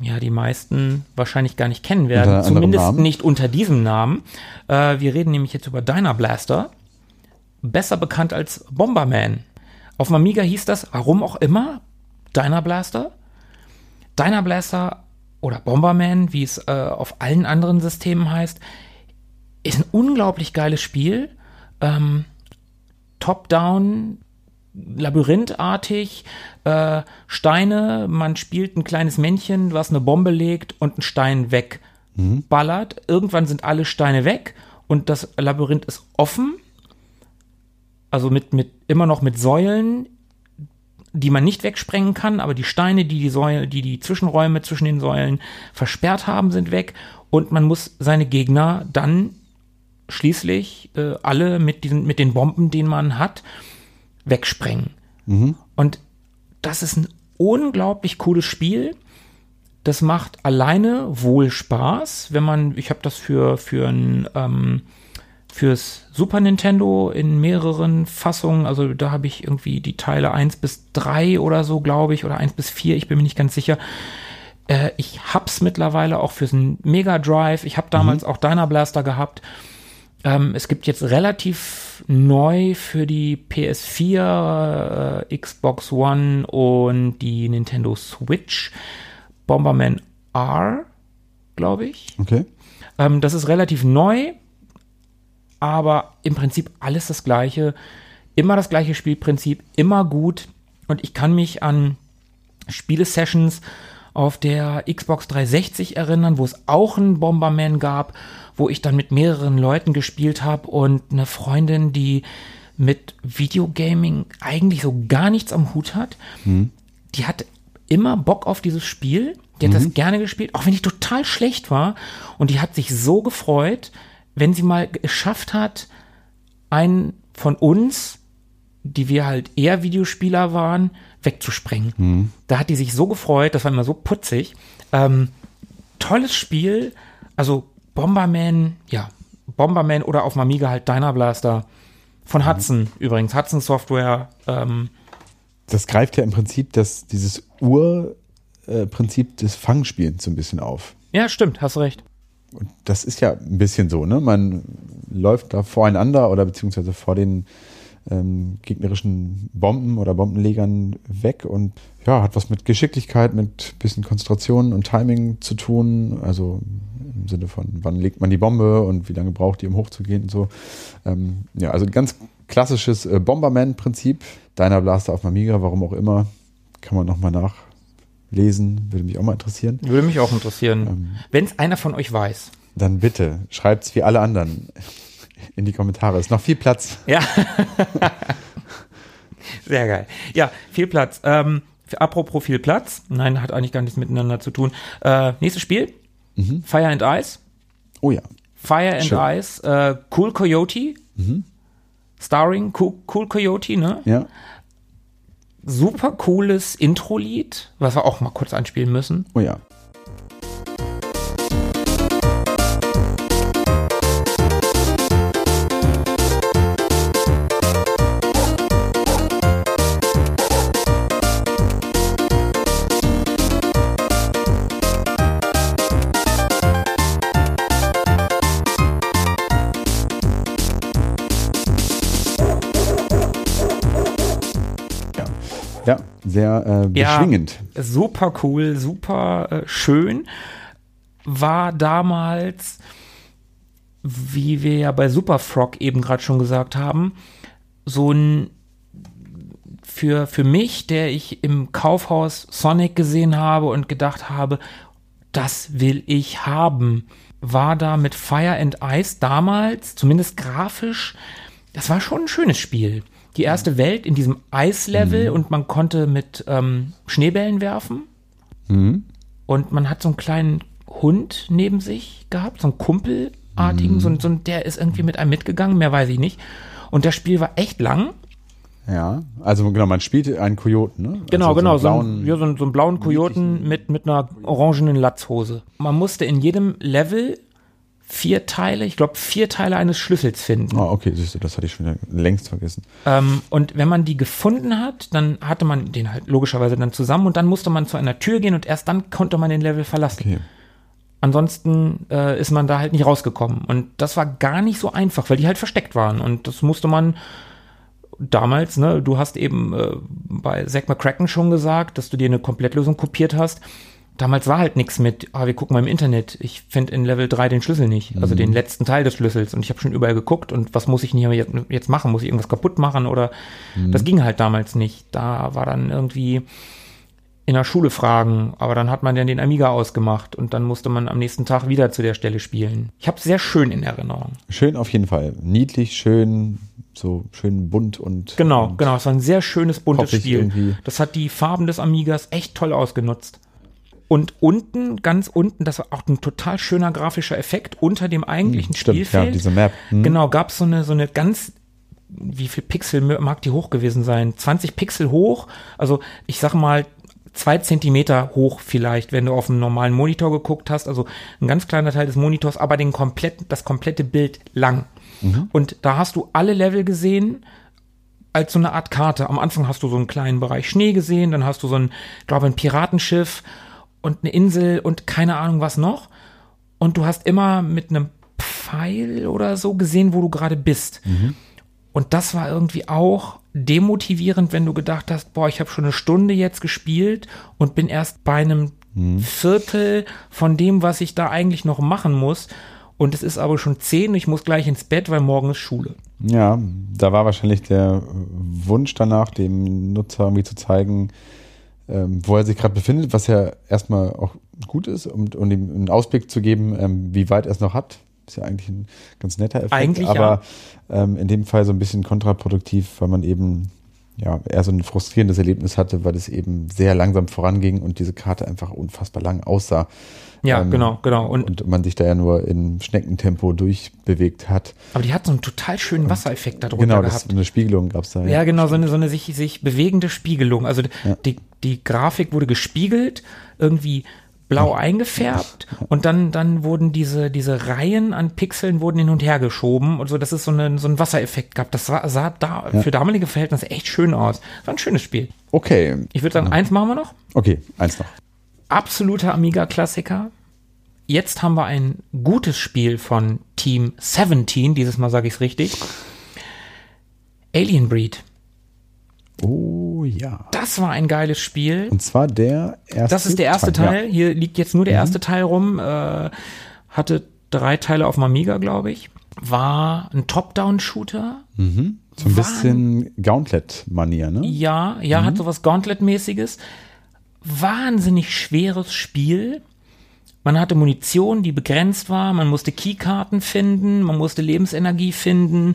ja die meisten wahrscheinlich gar nicht kennen werden, zumindest Namen. nicht unter diesem Namen. Äh, wir reden nämlich jetzt über Dyna Blaster, besser bekannt als Bomberman. Auf dem Amiga hieß das, warum auch immer, Dyna Blaster. Dyna Blaster oder Bomberman, wie es äh, auf allen anderen Systemen heißt, ist ein unglaublich geiles Spiel. Ähm, Top-down, labyrinthartig, äh, Steine, man spielt ein kleines Männchen, was eine Bombe legt und einen Stein wegballert. Irgendwann sind alle Steine weg und das Labyrinth ist offen. Also mit, mit, immer noch mit Säulen, die man nicht wegsprengen kann, aber die Steine, die die Säule, die die Zwischenräume zwischen den Säulen versperrt haben, sind weg und man muss seine Gegner dann schließlich äh, alle mit diesen mit den Bomben, den man hat, wegsprengen. Und das ist ein unglaublich cooles Spiel. Das macht alleine wohl Spaß, wenn man, ich habe das für für ein ähm, fürs Super Nintendo in mehreren Fassungen, also da habe ich irgendwie die Teile 1 bis 3 oder so, glaube ich, oder 1 bis 4, ich bin mir nicht ganz sicher. Äh, ich hab's mittlerweile auch fürs Mega Drive. Ich habe damals auch Dyna Blaster gehabt. Ähm, es gibt jetzt relativ neu für die PS4, äh, Xbox One und die Nintendo Switch. Bomberman R, glaube ich. Okay. Ähm, das ist relativ neu, aber im Prinzip alles das gleiche. Immer das gleiche Spielprinzip, immer gut. Und ich kann mich an Spielesessions auf der Xbox 360 erinnern, wo es auch einen Bomberman gab, wo ich dann mit mehreren Leuten gespielt habe und eine Freundin, die mit Videogaming eigentlich so gar nichts am Hut hat, die hat immer Bock auf dieses Spiel. Die hat das gerne gespielt, auch wenn ich total schlecht war. Und die hat sich so gefreut, wenn sie mal geschafft hat, einen von uns, die wir halt eher Videospieler waren, wegzusprengen. Da hat die sich so gefreut, das war immer so putzig. Ähm, tolles Spiel, also Bomberman, ja, Bomberman oder auf dem Amiga halt Dyna Blaster von Hudson übrigens, Hudson Software. Ähm, Das greift ja im Prinzip das, dieses Urprinzip des Fangspielens so ein bisschen auf. ja, stimmt, hast recht. Und das ist ja ein bisschen so, ne? Man läuft da voreinander oder beziehungsweise vor den ähm, gegnerischen Bomben oder Bombenlegern weg und ja, hat was mit Geschicklichkeit, mit bisschen Konzentration und Timing zu tun. Also im Sinne von, wann legt man die Bombe und wie lange braucht die, um hochzugehen und so. Ähm, ja, also ein ganz klassisches äh, Bomberman-Prinzip. Deiner Blaster auf dem Amiga, warum auch immer, kann man nochmal nachlesen, würde mich auch mal interessieren. Würde mich auch interessieren. Ähm. Wenn es einer von euch weiß. Dann bitte schreibt's wie alle anderen in die Kommentare. Ist noch viel Platz. Ja. Sehr geil. Ja, viel Platz. Ähm, apropos viel Platz. Nein, hat eigentlich gar nichts miteinander zu tun. Äh, nächstes Spiel. Fire and Ice. Oh ja. Fire and Schön. Ice. Äh, cool Coyote. Starring cool, cool Coyote, ne? Ja. Super cooles Intro-Lied, was wir auch mal kurz anspielen müssen. Oh. Ja, sehr äh, Ja. beschwingend. super cool, super äh, schön. War damals, wie wir ja bei Super Frog eben gerade schon gesagt haben, so ein für, für mich, der ich im Kaufhaus Sonic gesehen habe und gedacht habe, das will ich haben, war da mit Fire and Ice damals, zumindest grafisch, das war schon ein schönes Spiel. Die erste Welt in diesem Eislevel und man konnte mit ähm, Schneebällen werfen. Und man hat so einen kleinen Hund neben sich gehabt, so einen Kumpelartigen, so, ein- so, ein- der ist irgendwie mit einem mitgegangen, mehr weiß ich nicht. Und das Spiel war echt lang. Ja, also genau, man spielt einen Kojoten, ne? Genau, also genau, So so, einen einen, blauen, ja, so, einen, so einen blauen Kojoten mit, mit einer orangenen Latzhose. Man musste in jedem Level vier Teile, ich glaube vier Teile eines Schlüssels finden. Oh, okay, siehst du, das hatte ich schon längst vergessen. Ähm, und wenn man die gefunden hat, dann hatte man den halt logischerweise dann zusammen und dann musste man zu einer Tür gehen und erst dann konnte man den Level verlassen. Okay. Ansonsten äh, ist man da halt nicht rausgekommen. Und das war gar nicht so einfach, weil die halt versteckt waren. Und das musste man damals, ne, du hast eben äh, bei Zack McCracken schon gesagt, dass du dir eine Komplettlösung kopiert hast. Damals war halt nichts mit, ah, wir gucken mal im Internet. Ich finde in Level 3 den Schlüssel nicht, also den letzten Teil des Schlüssels. Und ich habe schon überall geguckt und was muss ich denn hier jetzt, machen? Muss ich irgendwas kaputt machen? Oder das ging halt damals nicht. Da war dann irgendwie in der Schule fragen, aber dann hat man dann den Amiga ausgemacht und dann musste man am nächsten Tag wieder zu der Stelle spielen. Ich habe sehr schön in Erinnerung. Schön auf jeden Fall. Niedlich, schön, so schön bunt und. Genau, und genau. Es war ein sehr schönes, buntes Spiel. irgendwie. Das hat die Farben des Amigas echt toll ausgenutzt. Und unten, ganz unten, das war auch ein total schöner grafischer Effekt unter dem eigentlichen Stimmt, ja, Spielfeld. diese Map. Hm. Genau, gab es so eine, so eine ganz, wie viel Pixel mag die hoch gewesen sein? 20 Pixel hoch, also ich sag mal zwei Zentimeter hoch vielleicht, wenn du auf einen normalen Monitor geguckt hast, also ein ganz kleiner Teil des Monitors, aber den kompletten, das komplette Bild lang. Und da hast du alle Level gesehen, als so eine Art Karte. Am Anfang hast du so einen kleinen Bereich Schnee gesehen, dann hast du so ein, glaube ein Piratenschiff und eine Insel und keine Ahnung was noch. Und du hast immer mit einem Pfeil oder so gesehen, wo du gerade bist. Und das war irgendwie auch demotivierend, wenn du gedacht hast, boah, ich habe schon eine Stunde jetzt gespielt und bin erst bei einem Viertel von dem, was ich da eigentlich noch machen muss. Und es ist aber schon zehn, ich muss gleich ins Bett, weil morgen ist Schule. Ja, da war wahrscheinlich der Wunsch danach, dem Nutzer irgendwie zu zeigen, ähm, wo er sich gerade befindet, was ja erstmal auch gut ist, um, um ihm einen Ausblick zu geben, ähm, wie weit er es noch hat. Ist ja eigentlich ein ganz netter Effekt, Eigentlich aber ähm, in dem Fall so ein bisschen kontraproduktiv, weil man eben ja eher so ein frustrierendes Erlebnis hatte, weil es eben sehr langsam voranging und diese Karte einfach unfassbar lang aussah. Ja, Ähm, genau, genau. Und, Und man sich da ja nur in Schneckentempo durchbewegt hat. aber die hat so einen total schönen Wassereffekt darunter Genau, gehabt. das, eine Spiegelung gab es da. Ja, genau, so eine, so eine sich, sich bewegende Spiegelung. Also Ja. die, die Grafik wurde gespiegelt, irgendwie blau eingefärbt und dann, dann wurden diese, diese Reihen an Pixeln wurden hin und her geschoben und so, dass es so, eine, so einen Wassereffekt gab. Das war, sah da Ja. für damalige Verhältnisse echt schön aus. War ein schönes Spiel. Okay, Ich würde sagen, eins machen wir noch. okay, eins noch. Absoluter Amiga-Klassiker. Jetzt haben wir ein gutes Spiel von Team 17, dieses Mal sage ich es richtig. Alien Breed. Oh ja. Das war ein geiles Spiel. Und zwar der erste. Das ist der erste Teil. Ja. Mhm. Hier liegt jetzt nur der erste Teil rum. Äh, hatte drei Teile auf dem Amiga, glaube ich. War ein Top-Down-Shooter. So ein bisschen Gauntlet-Manier, ne? Ja, ja, Mhm. hat sowas Gauntlet-mäßiges. Wahnsinnig schweres Spiel. Man hatte Munition, die begrenzt war. Man musste Keykarten finden. Man musste Lebensenergie finden.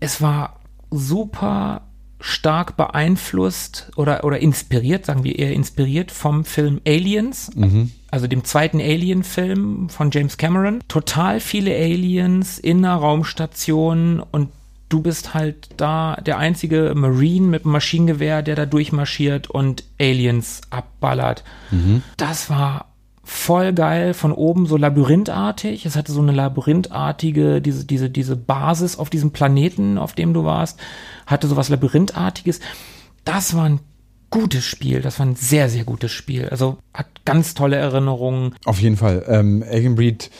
Es war super stark beeinflusst oder, oder inspiriert, sagen wir eher inspiriert vom Film Aliens, also dem zweiten Alien-Film von James Cameron. Total viele Aliens in einer Raumstation und du bist halt da der einzige Marine mit einem Maschinengewehr, der da durchmarschiert und Aliens abballert. Das war voll geil, von oben so labyrinthartig. Es hatte so eine labyrinthartige, diese, diese, diese Basis auf diesem Planeten, auf dem du warst, hatte sowas labyrinthartiges. Das war ein gutes Spiel. Das war ein sehr, sehr gutes Spiel. Also hat ganz tolle Erinnerungen. Auf jeden Fall. Ähm, Breed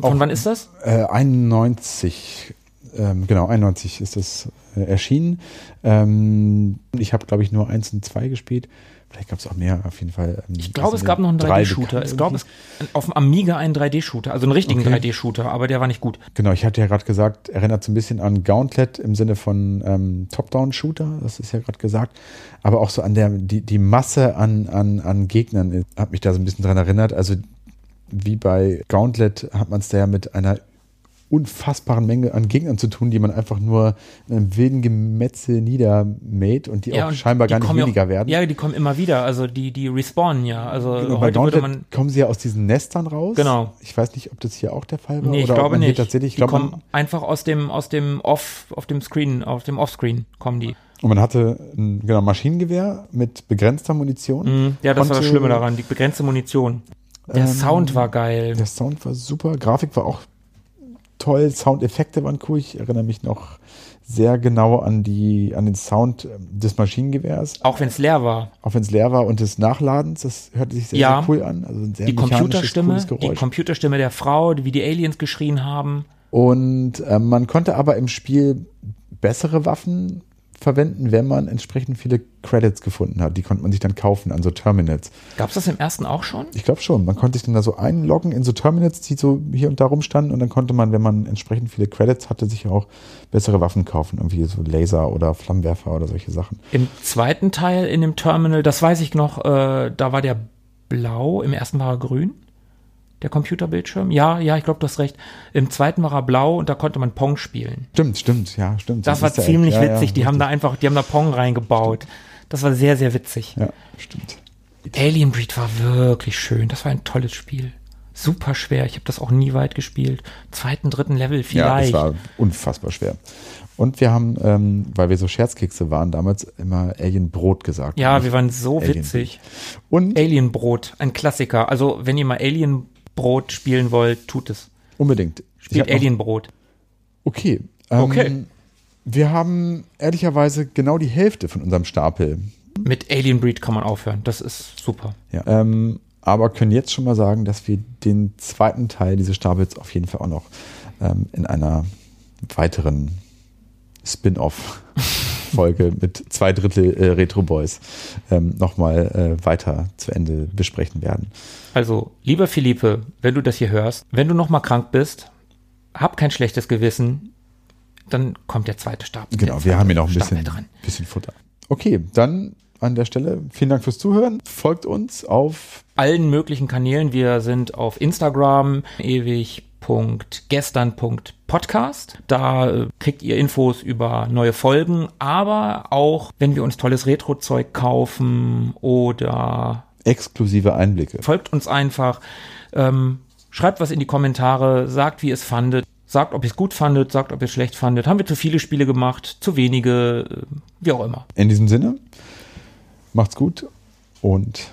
Von Auch- wann ist das? äh, 91. Ähm, genau, 91 ist das äh, erschienen. Ähm, ich habe, glaube ich, nur eins und zwei gespielt. Vielleicht gab es auch mehr, auf jeden Fall. Ähm, Ich glaube, also es gab noch einen drei 3D-Shooter. bekannt Ich glaube, es auf dem Amiga einen 3D-Shooter, also einen richtigen Okay. 3D-Shooter, aber der war nicht gut. Genau, ich hatte ja gerade gesagt, erinnert so ein bisschen an Gauntlet im Sinne von ähm, Top-Down-Shooter, das ist ja gerade gesagt, aber auch so an der, die, die Masse an, an, an Gegnern äh, hat mich da so ein bisschen dran erinnert. Also wie bei Gauntlet hat man es da ja mit einer unfassbaren Menge an Gegnern zu tun, die man einfach nur in einem wilden Gemetzel niedermäht und die auch und scheinbar die gar nicht ja weniger auch, werden. Ja, die kommen immer wieder. Also die, die respawnen ja. Also Genau, bei heute würde Gauntlet man. kommen sie ja aus diesen Nestern raus. Genau. Ich weiß nicht, ob das hier auch der Fall war. Nee, ich oder glaube nicht. Tatsächlich, ich die glaube, man- kommen einfach aus dem, aus dem Off, auf dem Screen, auf dem Offscreen kommen die. Und man hatte ein genau, Maschinengewehr mit begrenzter Munition. Mhm. Ja, das war das Schlimme daran, die begrenzte Munition. Der Ähm, Sound war geil. Der Sound war super, Grafik war auch toll, Soundeffekte waren cool. Ich erinnere mich noch sehr genau an die an den Sound ähm, des Maschinengewehrs, Auch wenn es leer war. auch wenn es leer war und des Nachladens. Das hörte sich sehr, Ja. sehr cool an. Also ein sehr Die Computerstimme, die. Computerstimme der Frau, wie die Aliens geschrien haben. Und ähm, man konnte aber im Spiel bessere Waffen verwenden, wenn man entsprechend viele Credits gefunden hat. Die konnte man sich dann kaufen an so Terminals. Gab's das im ersten auch schon? Ich glaube schon. Man konnte sich dann da so einloggen in so Terminals, die so hier und da rumstanden und dann konnte man, wenn man entsprechend viele Credits hatte, sich auch bessere Waffen kaufen. Irgendwie so Laser oder Flammenwerfer oder solche Sachen. Im zweiten Teil in dem Terminal, das weiß ich noch, äh, da war der blau, im ersten war er grün. Der Computerbildschirm? Ja, ja, ich glaube, du hast recht. Im zweiten war er blau und da konnte man Pong spielen. Stimmt, stimmt, ja, stimmt. Das So war ziemlich ja, ja, witzig. die haben da einfach, die haben da Pong reingebaut. Das war sehr, sehr witzig. Ja, stimmt. Alien Breed war wirklich schön. Das war ein tolles Spiel. Super schwer. Ich habe das auch nie weit gespielt. Zweiten, dritten Level Ja, vielleicht. das war unfassbar schwer. Und wir haben, ähm, weil wir so Scherzkekse waren, damals immer Alien Brot gesagt. Ja, wir waren so Alien witzig. Und Alien Brot, ein Klassiker. Also, wenn ihr mal Alien Brot spielen wollt, tut es. unbedingt. Spielt Alien Brot. Okay. Ähm, Okay. Wir haben ehrlicherweise genau die Hälfte von unserem Stapel. Mit Alien Breed kann man aufhören. Das ist super. Ja. Ähm, aber können jetzt schon mal sagen, dass wir den zweiten Teil dieses Stapels auf jeden Fall auch noch ähm, in einer weiteren Spin-off. Folge mit zwei Drittel äh, Retro Boys ähm, nochmal äh, weiter zu Ende besprechen werden. Also, lieber Philippe, wenn du das hier hörst, wenn du nochmal krank bist, hab kein schlechtes Gewissen, dann kommt der zweite Stab. Genau, wir haben hier noch ein bisschen, bisschen Futter. Okay, dann an der Stelle vielen Dank fürs Zuhören. Folgt uns auf allen möglichen Kanälen. Wir sind auf Instagram ewig www.gestern.podcast. Da äh, kriegt ihr Infos über neue Folgen, aber auch, wenn wir uns tolles Retro-Zeug kaufen oder exklusive Einblicke. Folgt uns einfach, ähm, schreibt was in die Kommentare, sagt, wie ihr es fandet. Sagt, ob ihr es gut fandet, sagt, ob ihr es schlecht fandet. Haben wir zu viele Spiele gemacht, zu wenige, äh, wie auch immer. In diesem Sinne, macht's gut und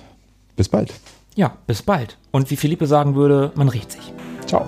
bis bald. Ja, bis bald. Und wie Philippe sagen würde, man riecht sich. Ciao.